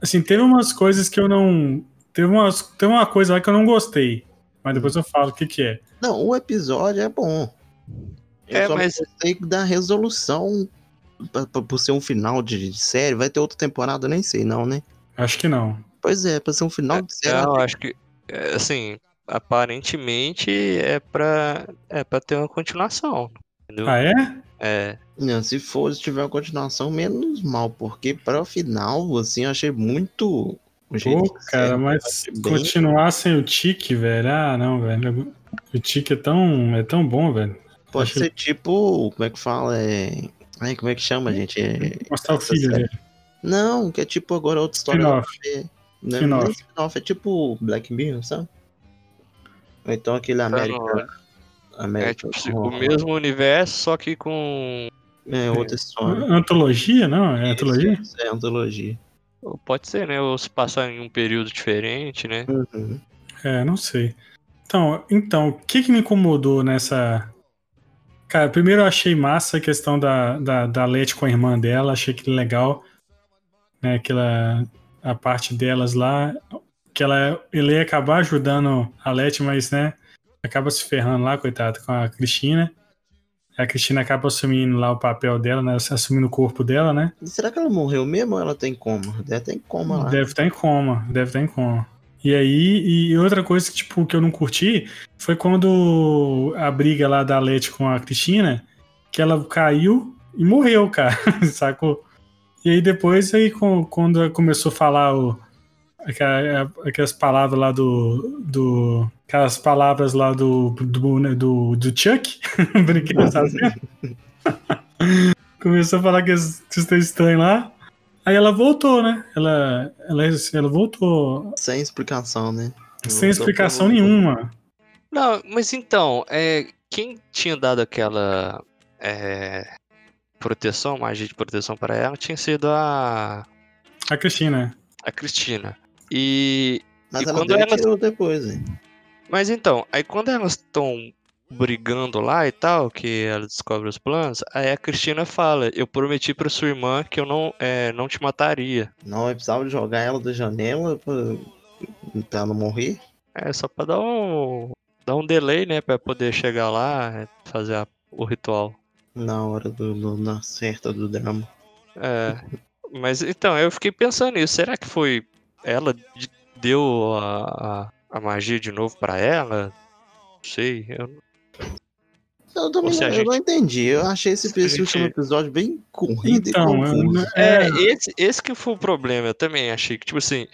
Assim, teve umas coisas que eu não. Teve, umas, teve uma coisa lá que eu não gostei. Mas depois eu falo o que, que é. Não, o episódio é bom. Eu É, só mas- gostei da resolução. pra- pra- Por ser um final de, de série, vai ter outra temporada, eu nem sei, não, né? Acho que não. Pois é, pra ser um final de série. Não, acho que, é, assim, aparentemente é pra, é pra ter uma continuação. Entendeu? Ah, é? É, Não, se for, se tiver uma continuação, menos mal, porque para o final, assim, eu achei muito. Pô, cara, série, mas bem- continuar sem o Tique, velho. Ah, não, velho. O Tique é tão, é tão bom, velho. Pode achei- ser tipo. Como é que fala? É. Ai, como é que chama, gente? É... Mostrar o essa filho série. dele. Não, que é tipo agora outra história. Spin-off. É, não, Spin-off. não é spin-off, é tipo Black Mirror, sabe? Ou então aquele América. não, é América tipo, o mesmo universo, só que com. É outra história. Antologia, não? É antologia? Isso, é antologia. Pode ser, né? Ou se passar em um período diferente, né? Uhum. É, não sei. Então, então, o que que me incomodou nessa... Cara, primeiro eu achei massa a questão da, da, da Leti com a irmã dela, achei que legal, né, aquela, a parte delas lá, que ela, ele ia acabar ajudando a Leti, mas, né, acaba se ferrando lá, coitado, com a Cristina. A Cristina acaba assumindo lá o papel dela, né, assumindo o corpo dela, né, Será que ela morreu mesmo ou ela tem coma? Deve ter em coma lá. Deve estar em coma, deve estar em coma. E aí, e outra coisa que, tipo, que eu não curti foi quando a briga lá da Leti com a Cristina, que ela caiu e morreu, cara, sacou? E aí depois, aí, quando começou a falar o, aquelas palavras lá do, do. Aquelas palavras lá do, do, né, do, do Chuck, brinquedo, sabe? Começou a falar que está estranho lá. Aí ela voltou, né? Ela, ela, ela voltou Sem explicação, né? sem Voltou, explicação voltou. nenhuma. Não, mas então, é, quem tinha dado aquela é, proteção, magia de proteção para ela, tinha sido a, A Cristina. a Cristina. E Mas E ela quando deu ela- tirou depois, hein? Mas então, aí quando elas estão brigando lá e tal, que ela descobre os planos, aí a Cristina fala: Eu prometi pra sua irmã que eu não, é, não te mataria. Não, eu precisava de jogar ela da janela pra, pra ela não morrer. É só pra dar um, dar um delay, né? Pra poder chegar lá, é, fazer a- o ritual. Na hora do, do- na certa do drama. É, mas então, eu fiquei pensando nisso. Será que foi ela de- deu a, a, a magia de novo pra ela? Não sei. Eu, Eu também não, eu gente- não entendi. Eu achei esse, último gente- episódio bem corrido Então, e confuso. É, é, esse, esse que foi o problema, eu também achei que, tipo assim,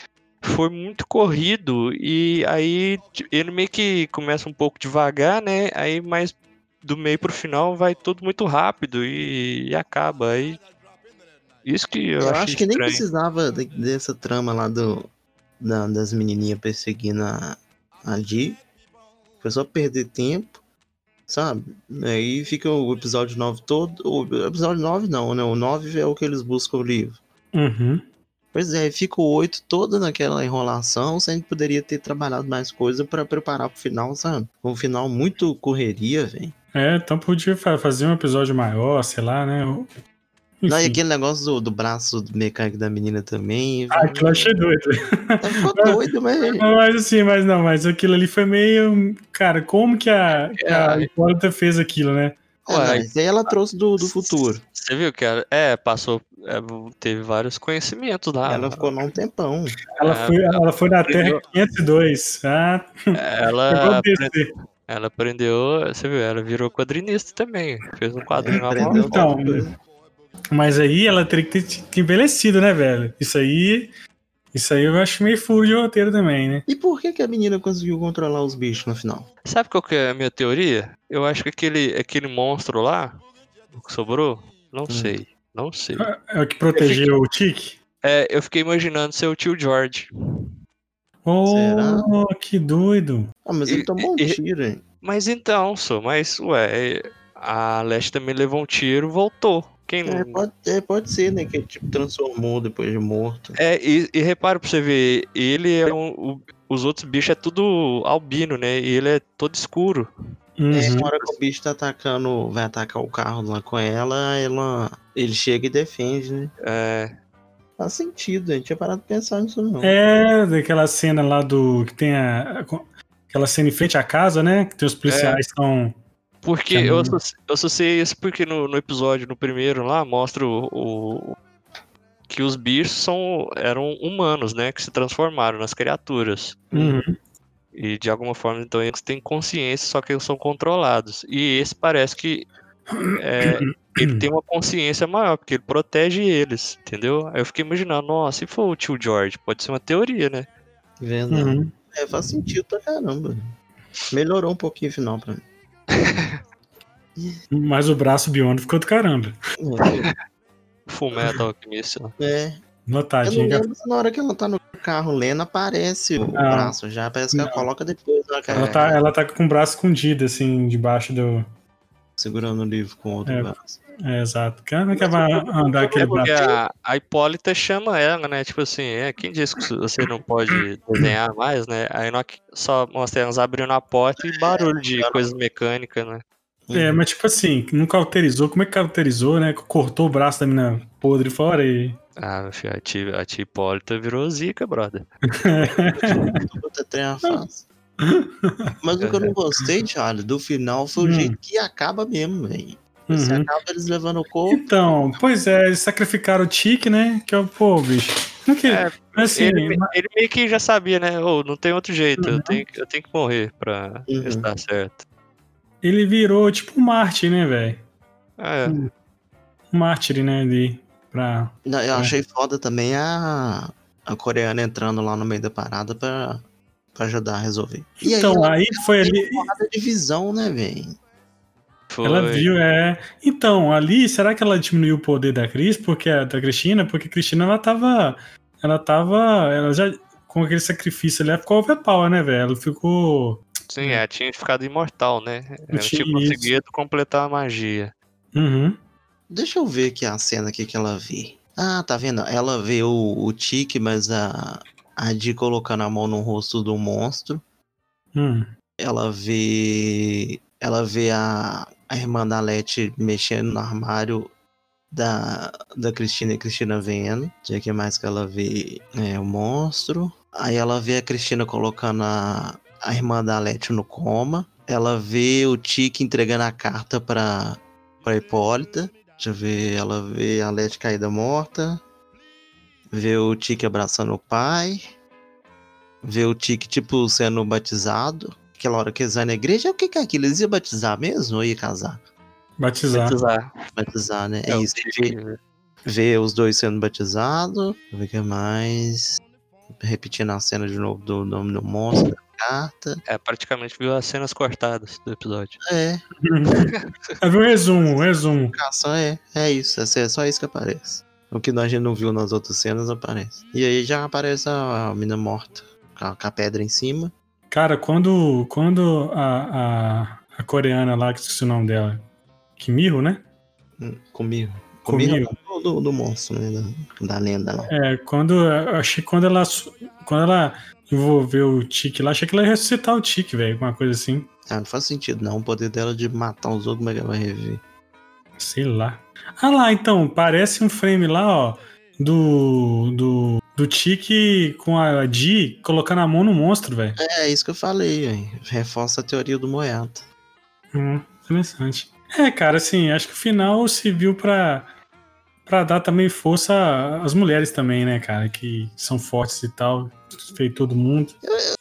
foi muito corrido e aí ele meio que começa um pouco devagar, né? Aí mais do meio pro final vai tudo muito rápido e, e acaba. Aí. Isso que eu, Eu acho que nem estranho. precisava de- dessa trama lá do, da- das menininhas perseguindo a, a Dee. Foi só perder tempo, sabe? Aí fica o episódio 9 todo. O episódio 9 não, né? O 9 é o que eles buscam o livro. Uhum. Pois é, fica o 8 todo naquela enrolação, sendo que poderia ter trabalhado mais coisa pra preparar pro final, sabe? Um final muito correria, velho. É, então podia fa- fazer um episódio maior, sei lá, né? Não, e aquele negócio do, do braço do mecânico da menina também. Ah, aquilo eu achei doido. Ficou doido, mas. Mas assim, mas não, mas aquilo ali foi meio. Cara, como que a, que a É. Hipólita fez aquilo, né? É, Ué. isso aí ela trouxe do, do futuro. Você viu que ela, é, passou, é, teve vários conhecimentos lá. Ela ficou lá um tempão. Ela, Ah, foi, ela foi na aprendeu. Terra 502. Ah, Ela, pegou apre- DC. ela aprendeu, você viu, ela virou quadrinista também. Fez um quadrinho lá. Aprendeu Então. Mas aí ela teria que ter ter envelhecido, né, velho? Isso aí. Isso aí eu acho meio furo de roteiro também, né? E por que, que a menina conseguiu controlar os bichos no final? Sabe qual que é a minha teoria? Eu acho que aquele, aquele monstro lá, o que sobrou, não Hum. sei, não sei. É o que protegeu o Tique? É, eu fiquei imaginando ser o tio George. Oh, que doido. Ah, mas E- ele tomou um e- tiro, hein? Mas então, só, mas, ué, a Leste também levou um tiro voltou. Quem É, pode, é, pode ser, né? Que tipo transformou depois de morto. É, e, e repara pra você ver, ele é um. o- os outros bichos é tudo albino, né? E ele é todo escuro. Uhum. É, na hora que o bicho tá atacando, vai atacar o carro lá com ela, ela ele chega e defende, né? É, Faz sentido, a gente tinha parado de pensar nisso não. É, daquela cena lá do. que tem a. Aquela cena em frente à casa, né? Que tem os policiais que estão. Porque Que a eu, menina- associ- eu associei isso porque no, no episódio, no primeiro lá, mostra o, o- que os bichos são, eram humanos, né? Que se transformaram nas criaturas. Uhum. E de alguma forma, então, eles têm consciência, só que eles são controlados. E esse parece que é, ele tem uma consciência maior, porque ele protege eles, entendeu? Aí eu fiquei imaginando, nossa, se for o tio George, pode ser uma teoria, né? Verdade. Uhum. É, faz sentido pra caramba. Melhorou um pouquinho o final pra mim. Mas o braço biônico ficou do caramba. Full Metal Alchemist. lá. É, eu não lembro se na hora que ela tá no carro lendo aparece o Não. braço já, parece que ela Não. coloca depois na cara, Ela tá, ela tá com o braço escondido, assim, debaixo do. Segurando o livro com o outro É. braço. É, exato. Como é que vai andar aquele porque braço? a, a Hipólita chama ela, né? Tipo assim, é, quem disse que você não pode desenhar mais, né? Aí nós só mostra elas abrindo a porta e barulho de coisas mecânicas, né? É, mas tipo assim, não cauterizou. Como é que cauterizou, né? Cortou o braço da menina podre fora e. Ah, meu filho, a tia, a tia Hipólita virou zica, brother. A face. Mas o que eu não gostei, Charlie, do final foi o Hum. jeito que acaba mesmo, velho. Você Uhum. acaba eles levando o corpo. Então, pois é, eles sacrificaram o Tique, né? Que é o pô, bicho. Não que, É, assim, ele, ele meio que já sabia, né? Ô, não tem outro jeito, Uhum. eu, tenho, que- eu tenho que morrer pra Uhum. estar certo. ele virou tipo um mártir, né, velho? É, Um mártir, né? Ali. Pra. Não, eu achei foda também a, a coreana entrando lá no meio da parada pra, pra ajudar a resolver. E Então, aí, aí foi ali. porrada de visão, né, velho? foi. Ela viu, é. Então, ali, será que ela diminuiu o poder da Cris? Porque a da Cristina? Porque a Cristina, ela tava. Ela tava. Ela já. Com aquele sacrifício ali, ela ficou overpower, né, velho? Ela ficou. Sim, é, tinha ficado imortal, né? Ela tinha tinha isso. conseguido completar a magia. Uhum. Deixa eu ver aqui a cena aqui que ela vê. Ah, tá vendo? Ela vê o, o Tique, mas a, a Di colocando a mão no rosto do monstro. Hum. Ela vê. Ela vê a, a irmã da Leti mexendo no armário da, da Cristina e Cristina vendo. Já que mais que ela vê é, o monstro. Aí ela vê a Cristina colocando a, a irmã da Leti no coma. Ela vê o Tique entregando a carta pra, pra Hipólita. Deixa eu ver, ela vê a Leti caída morta. Vê o Tique abraçando o pai. Vê o Tique, tipo, sendo batizado. Aquela hora que eles vão na igreja, o que, que é aquilo? Eles iam batizar mesmo ou ia casar? Batizar. Batizar. Batizar, né? É, É, isso. Vê, vê os dois sendo batizados. Ver o que mais. Repetindo a cena de novo do nome do monstro, da carta. É, praticamente viu as cenas cortadas do episódio. É, viu o resumo, o resumo. caça é. É isso, é só isso que aparece. O que a gente não viu nas outras cenas aparece. E aí já aparece a, mina morta. Com a, pedra em cima. Cara, quando, quando a, a, a coreana lá, que esqueci o nome dela, Kimiro, né? Comigo. Comigo. Do, do, do monstro, né? Da, da lenda lá. É, quando. Achei que quando ela. Quando ela envolveu o Tique lá, achei que ela ia ressuscitar o Tique, velho. Alguma coisa assim. Ah, não faz sentido não. O poder dela de matar os outros, como é que ela vai reviver? Sei lá. Ah lá, então, parece um frame lá, ó, do. do. do Tiki com a Di colocando a mão no monstro, velho. É, isso que eu falei, velho. Reforça a teoria do Moiado. Hum, interessante. É, cara, assim, acho que o final serviu pra, pra dar também força às mulheres também, né, cara, que são fortes e tal, feito todo mundo.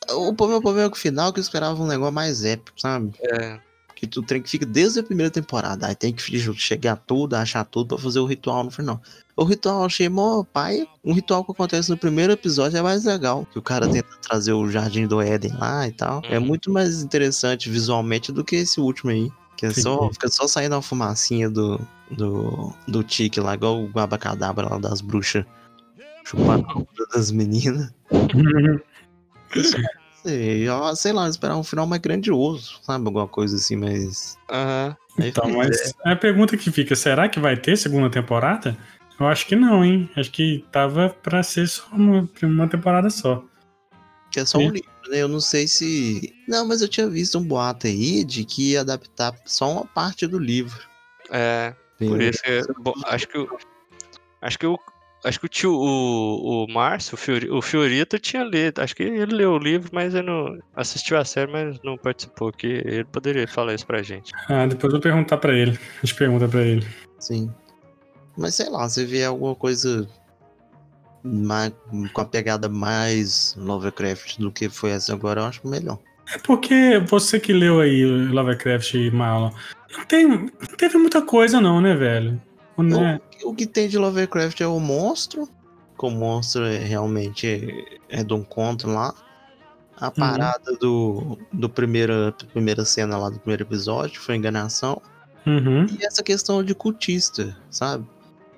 O meu problema é que o final que eu esperava um negócio mais épico, sabe? É, Que tu tem que fica desde a primeira temporada. Aí tem que chegar tudo, achar tudo pra fazer o ritual no final. O ritual eu achei mó pai. Um ritual que acontece no primeiro episódio é mais legal. Que o cara tenta trazer o Jardim do Éden lá e tal. É Uhum. muito mais interessante visualmente do que esse último aí. Que é só, fica só saindo uma fumacinha do, do, do tique lá, igual o Guabacadabra lá das bruxas. Chupando a das meninas. Sei, eu- sei lá, esperar um final mais grandioso, sabe? Alguma coisa assim, mas. aham. Aí Então, fica- mas a pergunta que fica, será que vai ter segunda temporada? Eu acho que não, hein? Acho que tava pra ser só uma, uma temporada só. Que é só um Sim. livro, né? Eu não sei se. Não, mas eu tinha visto um boato aí de que ia adaptar só uma parte do livro. É, por isso que. Bom, acho que o. Acho que o. Acho que o tio, o, o Márcio, o, Fiori, o Fiorito tinha lido. Acho que ele leu o livro, mas ele não assistiu a série, mas não participou. Que ele poderia falar isso pra gente. Ah, depois eu vou perguntar pra ele. A gente pergunta pra ele. Sim. Mas sei lá, se vier alguma coisa mais, com a pegada mais Lovecraft do que foi essa agora, eu acho melhor. É porque você que leu aí Lovecraft e Marlon, não, tem, não teve muita coisa não, né, velho? Né? O que tem de Lovecraft é o monstro. Que o monstro é realmente é, é de um conto lá. A parada do, do primeira, primeira cena lá do primeiro episódio foi enganação. Uhum. E essa questão de cultista, sabe?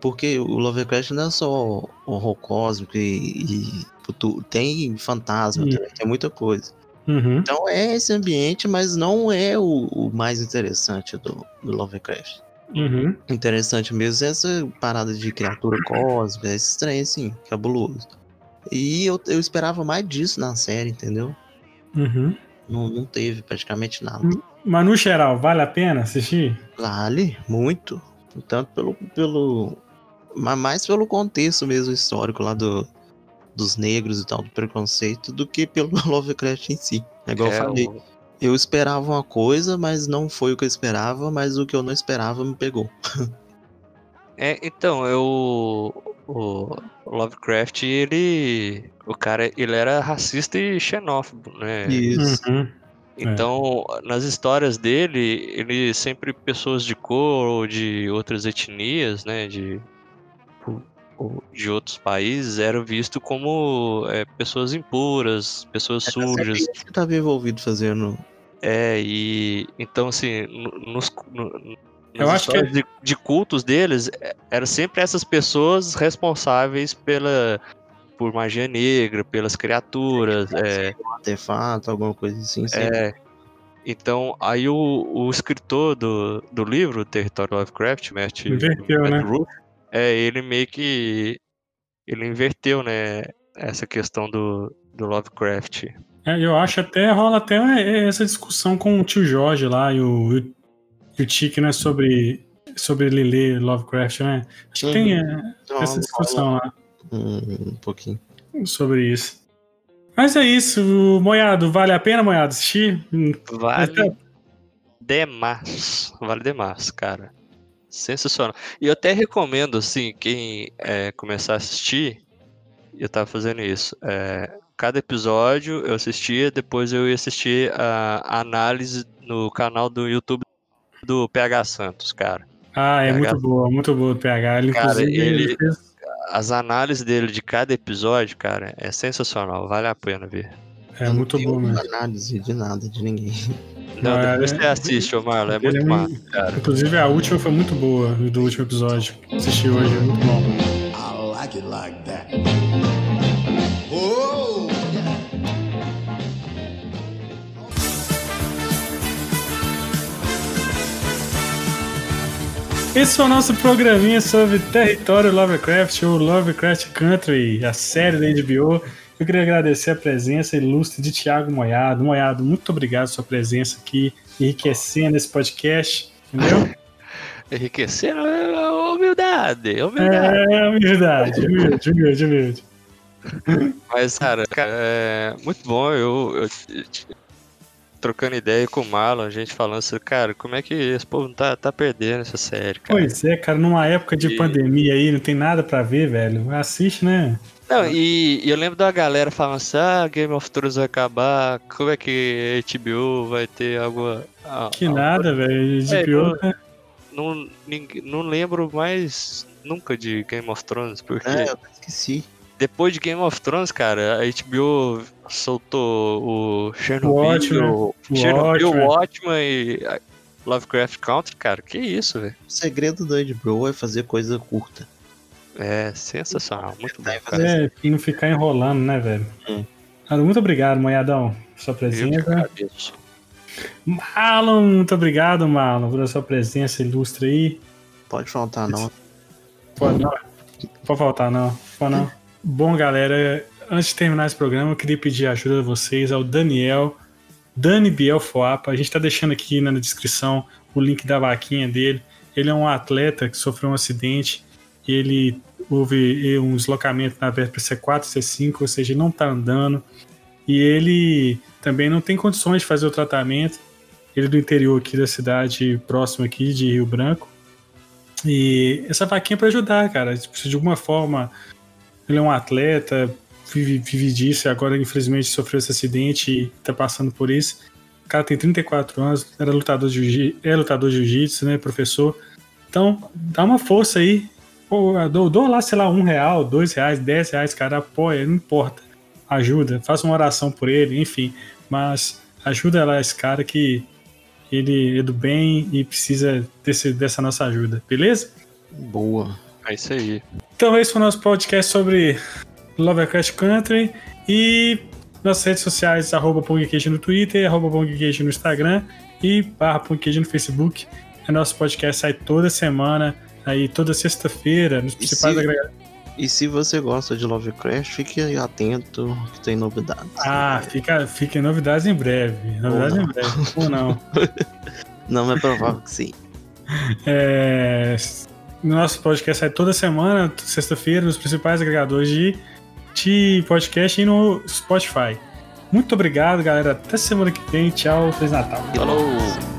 Porque o Lovecraft não é só horror cósmico e, e tem fantasma Sim. também, tem muita coisa. Uhum. Então é esse ambiente, mas não é o, o mais interessante do, do Lovecraft. Uhum. Interessante mesmo é essa parada de criatura cósmica, esse trem assim, cabuloso. E eu, eu esperava mais disso na série, entendeu? Uhum. Não, não teve praticamente nada. Hum. Mas no geral, vale a pena assistir? Vale, muito. Tanto pelo. pelo mas mais pelo contexto mesmo histórico lá do, dos negros e tal, do preconceito, do que pelo Lovecraft em si. É igual eu É, falei. o- Eu esperava uma coisa, mas não foi o que eu esperava, mas o que eu não esperava me pegou. É, então, eu. O Lovecraft, ele. O cara, ele era racista e xenófobo, né? Isso. Uhum. Então, nas histórias dele, ele sempre pessoas de cor ou de outras etnias, né, de de outros países eram vistos como é, pessoas impuras, pessoas É, sujas. sempre que tava envolvido fazendo. É, e então assim, no- nos, no, Eu acho que- de, de cultos deles, é, eram sempre essas pessoas responsáveis pela por magia negra, pelas criaturas, é, um artefato, alguma coisa assim. sempre. É. Então, aí o, o escritor do, do livro, Território Lovecraft, Matt, Inverteu, Matt né? Ruff, é, ele meio que. Ele inverteu, né? Essa questão do, do Lovecraft. É, eu acho até, rola até essa discussão com o tio Jorge lá e o, e o Tique, né, sobre, sobre ele ler Lovecraft, né? Acho que tem é, Então, essa discussão lá Um, um pouquinho. sobre isso. Mas é isso, Moiado, vale a pena, Moiado, assistir? Vale demais. Vale demais, cara. Sensacional. E eu até recomendo, assim, quem é, começar a assistir, eu tava fazendo isso. é, cada episódio eu assistia, depois eu ia assistir a, a análise no canal do YouTube do PH Santos, cara. Ah, é PH. muito boa, muito boa o PH. Ele, Cara, inclusive, ele- fez- As análises dele de cada episódio, cara, é sensacional. Vale a pena ver. é Eu muito bom mesmo. análise de nada, de ninguém. Não, depois é- você assiste, Marlon, é é muito muito- massa, cara. Inclusive, a última foi muito boa, do último episódio. Assisti hoje, é muito bom. I like it like that. Esse foi o nosso programinha sobre Território Lovecraft ou Lovecraft Country, a série da HBO. Eu queria agradecer a presença ilustre de Thiago Moiado. Moiado, muito obrigado pela sua presença aqui, enriquecendo esse podcast, entendeu? enriquecer é humildade, humildade. É, humildade, humilde, humilde, humilde. Mas, cara, cara, é muito bom. Eu, eu- trocando ideia com o Marlon, a gente falando assim, cara, como é que esse povo não tá, tá perdendo essa série, cara? Pois é, cara, numa época de E- pandemia aí, não tem nada pra ver, velho. Assiste, né? Não, e, e eu lembro da galera falando assim, ah, Game of Thrones vai acabar, como é que a HBO vai ter alguma... ah, Que ah, nada, velho. De É, né? Não, ninguém- não lembro mais nunca de Game of Thrones, porque É, eu até esqueci. depois de Game of Thrones, cara, a HBO soltou o Chernobyl, Watchmen, o Chernobyl, Watchmen. Watchmen e Lovecraft Country, cara, que isso, velho. O segredo do HBO é fazer coisa curta. É sensacional, muito bom. É, e não ficar enrolando, né, velho? Hum. Cara, muito obrigado, Moiadão, por sua presença. Marlon, muito obrigado, Marlon, pela sua presença ilustre aí. Pode faltar, não. Pode não. Pode faltar, não. Pode não. Bom, galera, antes de terminar esse programa, eu queria pedir a ajuda de vocês ao Daniel, Dani Biel Foapa. A gente tá deixando aqui na descrição o link da vaquinha dele. Ele é um atleta que sofreu um acidente e ele houve um deslocamento na vértebra C4 C5, ou seja, ele não tá andando. E ele também não tem condições de fazer o tratamento. Ele é do interior aqui da cidade, próximo aqui de Rio Branco. E essa vaquinha é pra ajudar, cara. Tipo, de alguma forma ele é um atleta, vive, vive disso agora infelizmente sofreu esse acidente e tá passando por isso. O cara tem 34 anos, era lutador de jiu é lutador de jiu-jitsu, né, professor. Então, dá uma força aí. Pô, dou, dou lá, sei lá, um real, dois reais, dez reais, cara, apoia, não importa. Ajuda, faça uma oração por ele, enfim. Mas ajuda lá esse cara que ele é do bem e precisa desse, dessa nossa ajuda, beleza? Boa. É isso aí. Então esse foi o nosso podcast sobre Lovecraft Country e nossas redes sociais, arroba no Twitter, arroba no Instagram e barra no Facebook. É nosso podcast sai toda semana, aí toda sexta-feira, nos principais se- agregadores. E se você gosta de Lovecraft, fique atento que tem novidades. Ah, fica, fica novidades em breve. Novidades em breve. Ou não. Não é provável que sim. É, nosso podcast sai toda semana, sexta-feira, nos principais agregadores de, de podcast e no Spotify. Muito obrigado, galera. Até semana que vem. Tchau. Feliz Natal. Falou!